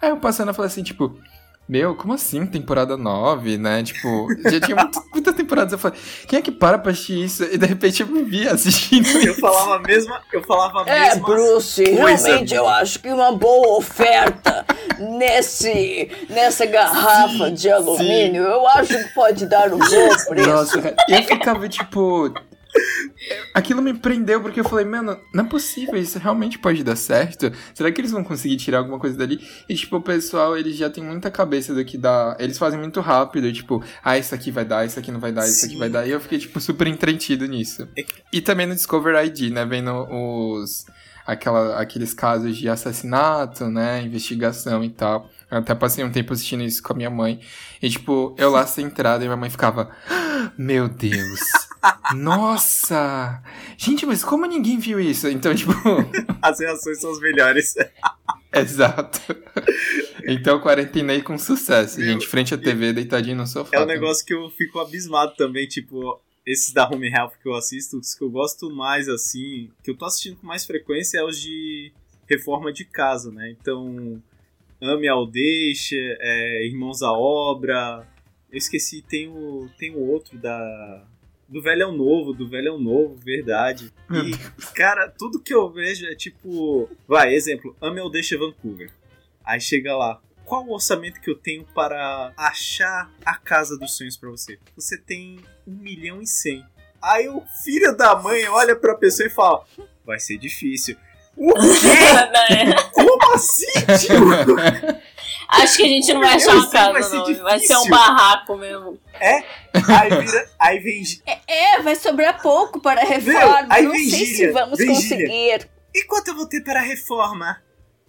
Aí eu passando, eu falei assim, tipo. Meu, como assim temporada 9, né? Tipo, já tinha muito, muitas temporadas. Eu falei, quem é que para pra assistir isso? E de repente eu me vi assistindo Eu isso. falava a mesma. Eu falava a É, mesma. Bruce, coisa. realmente eu acho que uma boa oferta nesse, nessa garrafa de alumínio, eu acho que pode dar um bom preço. Nossa, eu ficava tipo. Aquilo me prendeu porque eu falei, mano, não é possível, isso realmente pode dar certo? Será que eles vão conseguir tirar alguma coisa dali? E, tipo, o pessoal, eles já tem muita cabeça do que dá. Eles fazem muito rápido, tipo, ah, isso aqui vai dar, isso aqui não vai dar, isso aqui Sim. vai dar. E eu fiquei, tipo, super entretido nisso. E também no Discover ID, né? Vendo os. Aquela, aqueles casos de assassinato, né? Investigação e tal. Até passei um tempo assistindo isso com a minha mãe. E, tipo, eu lá centrado e minha mãe ficava. "Ah, Meu Deus! Nossa! Gente, mas como ninguém viu isso? Então, tipo. As reações são as melhores. Exato. Então, quarentenei com sucesso, gente. Frente à TV, deitadinho no sofá. É um negócio que eu fico abismado também, tipo, esses da Home Health que eu assisto, os que eu gosto mais, assim, que eu tô assistindo com mais frequência é os de reforma de casa, né? Então, Ame ao Deixa, é, Irmãos à Obra. Eu esqueci, tem o, tem o outro da. Do Velho é o Novo, do Velho é o Novo, verdade. E, cara, tudo que eu vejo é tipo. Vai, exemplo, Ame ao Deixa Vancouver. Aí chega lá. Qual o orçamento que eu tenho para achar a casa dos sonhos pra você? Você tem um milhão e cem. Aí o filho da mãe olha pra pessoa e fala: Vai ser difícil. O quê? Como assim, tio? Acho que a gente não vai achar uma sei, vai casa, ser não. Vai ser um barraco mesmo. Aí, vira, aí vem. É, vai sobrar pouco para a reforma. aí Não vem sei gíria, se vamos vem conseguir. E quanto eu vou ter para a reforma?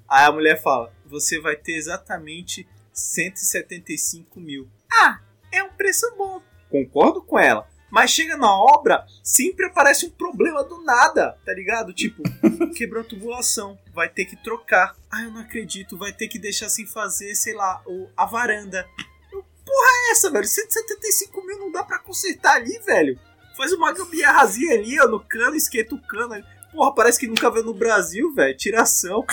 Aí a mulher fala: Você vai ter exatamente 175 mil. Ah, é um preço bom. Concordo com ela. Mas chega na obra, sempre aparece um problema do nada, tá ligado? Tipo, quebrou a tubulação, vai ter que trocar. Ah, eu não acredito, vai ter que deixar sem fazer, sei lá, a varanda. Eu, porra é essa, velho? 175 mil não dá pra consertar ali, velho. Faz uma gambiarrazinha ali, ó, no cano, esquenta o cano. ali. Porra, parece que nunca veio no Brasil, velho. Tiração.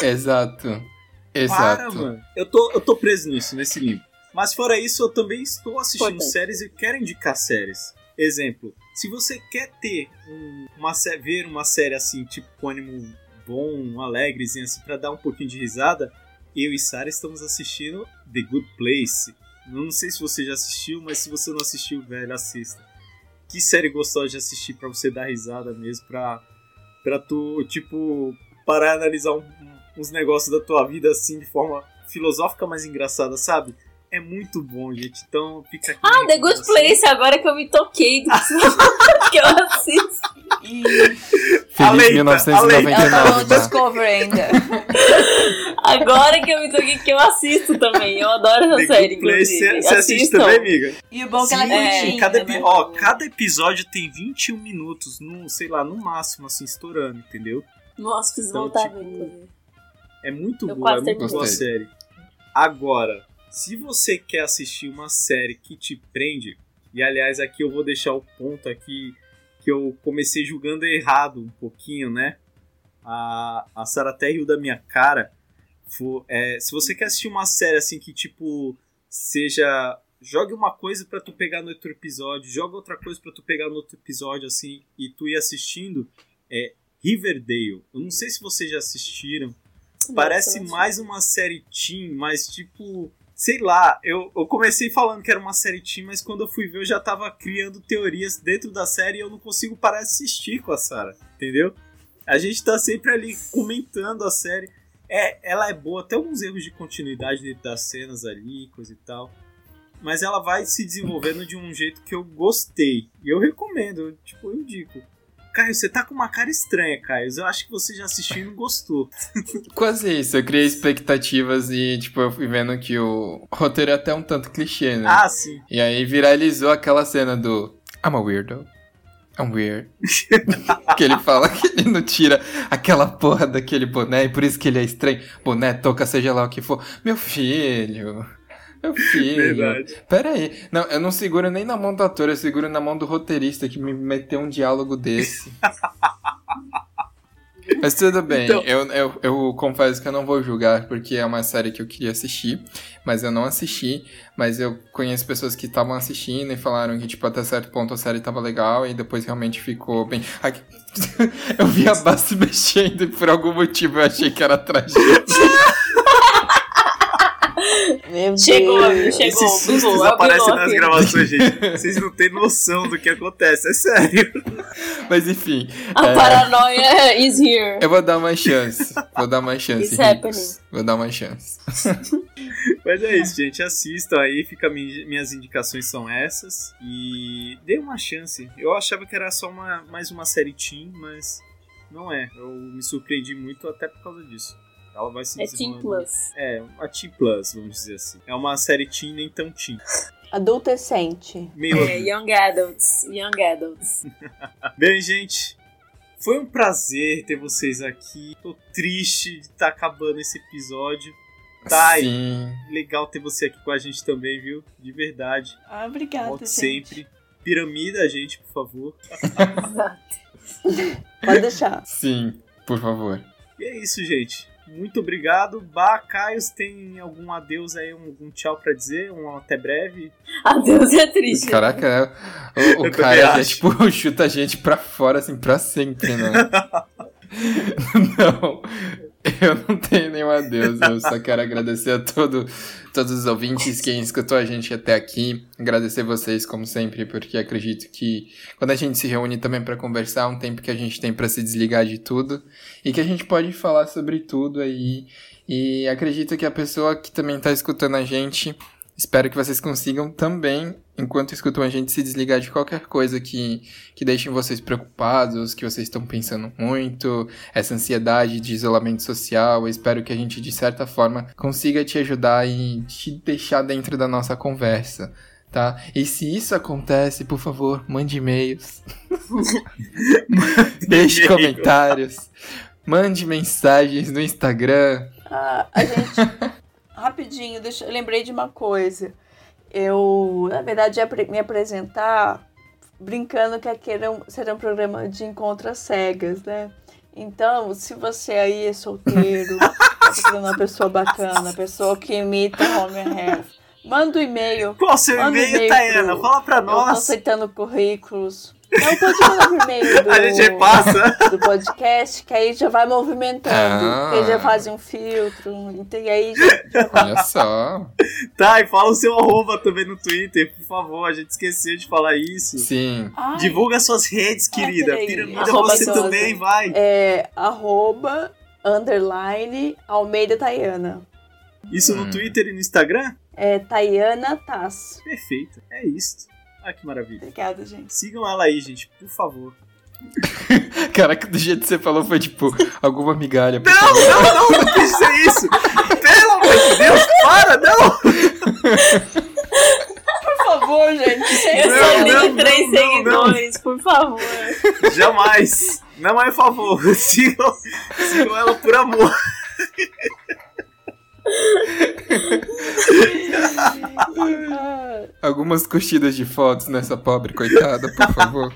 Exato. Para, Exato. mano. Eu tô, eu tô preso nisso, nesse limbo. Mas fora isso, eu também estou assistindo Importante. séries e quero indicar séries. Exemplo, se você quer ter um- uma ver uma série assim, tipo com ânimo bom, alegrezinho assim, pra dar um pouquinho de risada, eu e Sara estamos assistindo The Good Place. Não sei se você já assistiu, mas se você não assistiu, velho, assista. Que série gostosa de assistir pra você dar risada mesmo, pra, pra tu, tipo, parar e analisar um- uns negócios da tua vida assim de forma filosófica, mas engraçada, sabe? É muito bom, gente. Então fica aqui. Ah, The Good. Place, agora que eu me toquei do que eu assisto. Feliz Aleita, Ela tá 1999, no tá? Discover ainda. Agora que eu me toquei que eu assisto também. Eu adoro essa The série, Good Place, você você assiste Assistam. também, amiga? E o bom é que ela é curtinha. cada, epi- né? ó, cada episódio tem 21 minutos, no, sei lá, no máximo, assim, estourando, entendeu? Nossa, preciso Então, voltar a tipo. É muito Eu boa, é muito boa a série. Agora, se você quer assistir uma série que te prende, e aliás aqui eu vou deixar o ponto aqui que eu comecei julgando errado um pouquinho, né? A, a Sarah até riu da minha cara. Fo- é, se você quer assistir uma série assim que tipo seja jogue uma coisa pra tu pegar no outro episódio, joga outra coisa pra tu pegar no outro episódio assim e tu ir assistindo, é Riverdale. Eu não sei se vocês já assistiram. Parece Nossa, mais uma série teen, mas tipo, sei lá, eu, eu comecei falando que era uma série teen, mas quando eu fui ver eu já tava criando teorias dentro da série e eu não consigo parar de assistir com a Sarah, entendeu? A gente tá sempre ali comentando a série. É, ela é boa, até alguns erros de continuidade dentro das cenas ali, coisa e tal. Mas ela vai se desenvolvendo de um jeito que eu gostei. E eu recomendo, eu, tipo, eu indico. Caio, você tá com uma cara estranha, Caio. Eu acho que você já assistiu e não gostou. Quase isso, eu criei expectativas e, tipo, eu fui vendo que o roteiro é até um tanto clichê, né? Ah, sim. E aí viralizou aquela cena do I'm a weirdo. I'm weird. que ele fala que ele não tira aquela porra daquele boné e por isso que ele é estranho. Boné, toca, seja lá o que for. Meu filho. Meu filho. Verdade. Pera aí. Não, eu não seguro nem na mão do ator, eu seguro na mão do roteirista que me meteu um diálogo desse. Mas tudo bem, Então- eu, eu, eu confesso que eu não vou julgar, porque é uma série que eu queria assistir, mas eu não assisti. Mas eu conheço pessoas que estavam assistindo e falaram que, tipo, até certo ponto a série tava legal e depois realmente ficou bem. Eu vi a Bá se mexendo e por algum motivo eu achei que era tragédia. Meu Chegou, Deus. chegou. Esses sustos o aparecem nas gravações, gente. Vocês não têm noção do que acontece, é sério. Mas enfim. A é, paranoia is here. Eu vou dar uma chance. Vou dar uma chance. It's Ricos. happening. Vou dar uma chance. Mas é isso, gente. Assistam aí, fica, mi- minhas indicações são essas. E dê uma chance. Eu achava que era só uma, mais uma série teen, mas não é. Eu me surpreendi muito até por causa disso. Ela vai se É Teen. Plus. É, a Teen Plus, vamos dizer assim. É uma série teen, nem tão teen. Adultescente. Meio É, Young Adults. Young Adults. Bem, gente, foi um prazer ter vocês aqui. Tô triste de estar acabando esse episódio. Tá, e Sim. legal ter você aqui com a gente também, viu? De verdade. Ah, obrigada, Volte gente. sempre. Piramida a gente, por favor. Pode deixar. Sim, por favor. E é isso, gente. Muito obrigado. Bah, Caios, tem algum adeus aí, um, um tchau pra dizer? Um até breve? Adeus é triste. Caraca, é- o, o cara acho. tipo, chuta a gente pra fora, assim, pra sempre, né? não, eu não tenho nenhum adeus. Eu só quero agradecer a todo, todos os ouvintes, quem escutou a gente até aqui. Agradecer vocês, como sempre, porque acredito que quando a gente se reúne também pra conversar, é um tempo que a gente tem pra se desligar de tudo e que a gente pode falar sobre tudo aí. E acredito que a pessoa que também tá escutando a gente Espero que vocês consigam também, enquanto escutam a gente, se desligar de qualquer coisa que, que deixem vocês preocupados, que vocês estão pensando muito, essa ansiedade de isolamento social. Eu espero que a gente, de certa forma, consiga te ajudar e te deixar dentro da nossa conversa. Tá? E se isso acontece, por favor, mande e-mails. Deixe comentários. Mande mensagens no Instagram. Ah, a gente. Rapidinho, deixa, eu lembrei de uma coisa. Eu, na verdade, ia me apresentar brincando que aqui era um, será um programa de encontro às cegas, né? Então, se você aí é solteiro, tá procurando uma pessoa bacana, pessoa que imita Homer Half, Manda o e-mail. Qual seu e-mail, Tayana? pro- Fala pra Eu tô nós. aceitando currículos. Não, pode mandar por e-mail do, A gente repassa. do podcast, que aí já vai movimentando. Ah. Que aí já fazem um filtro. ent- E aí já, Olha só. Tá, e fala o seu arroba também no Twitter, por favor. A gente esqueceu de falar isso. Sim. Ai, Divulga suas redes, querida. peraí. Piramida, Arroba você também, vai. é arroba, underline, Almeida Tayana. Isso no Hum. Twitter e no Instagram? É Tayana Tass. Perfeito. É isso. Olha que maravilha. Obrigada, gente. Sigam ela aí, gente, por favor. Caraca, do jeito que você falou foi tipo alguma migalha. Não, favor. não, não, não quis dizer isso. Pelo amor de Deus, para, não. Por favor, gente. Eu Não, só não, tenho três não, não, seguidores, por favor. Jamais. Não é favor. Sigam, sigam ela por amor. Algumas curtidas de fotos nessa pobre coitada, por favor.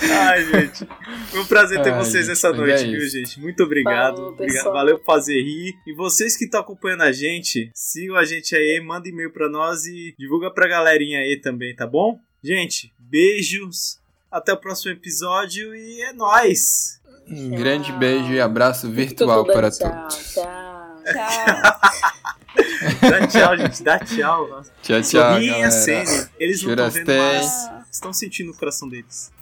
Ai, gente. Foi um prazer ter Ai, vocês gente, essa mas noite, é viu, gente? Muito obrigado. Falou, Obrigado-. Valeu por fazer rir. E vocês que estão acompanhando a gente, sigam a gente aí, manda e-mail pra nós e divulga pra galerinha aí também, tá bom? Gente, beijos. Até o próximo episódio e é nóis. Um grande beijo e abraço virtual para tchau, todos. Tchau. Tchau. Dá tchau, gente. Dá tchau. Nossa. Tchau, tchau, Sorriem galera. acenem. Eles não estão vendo, mas estão sentindo o coração deles.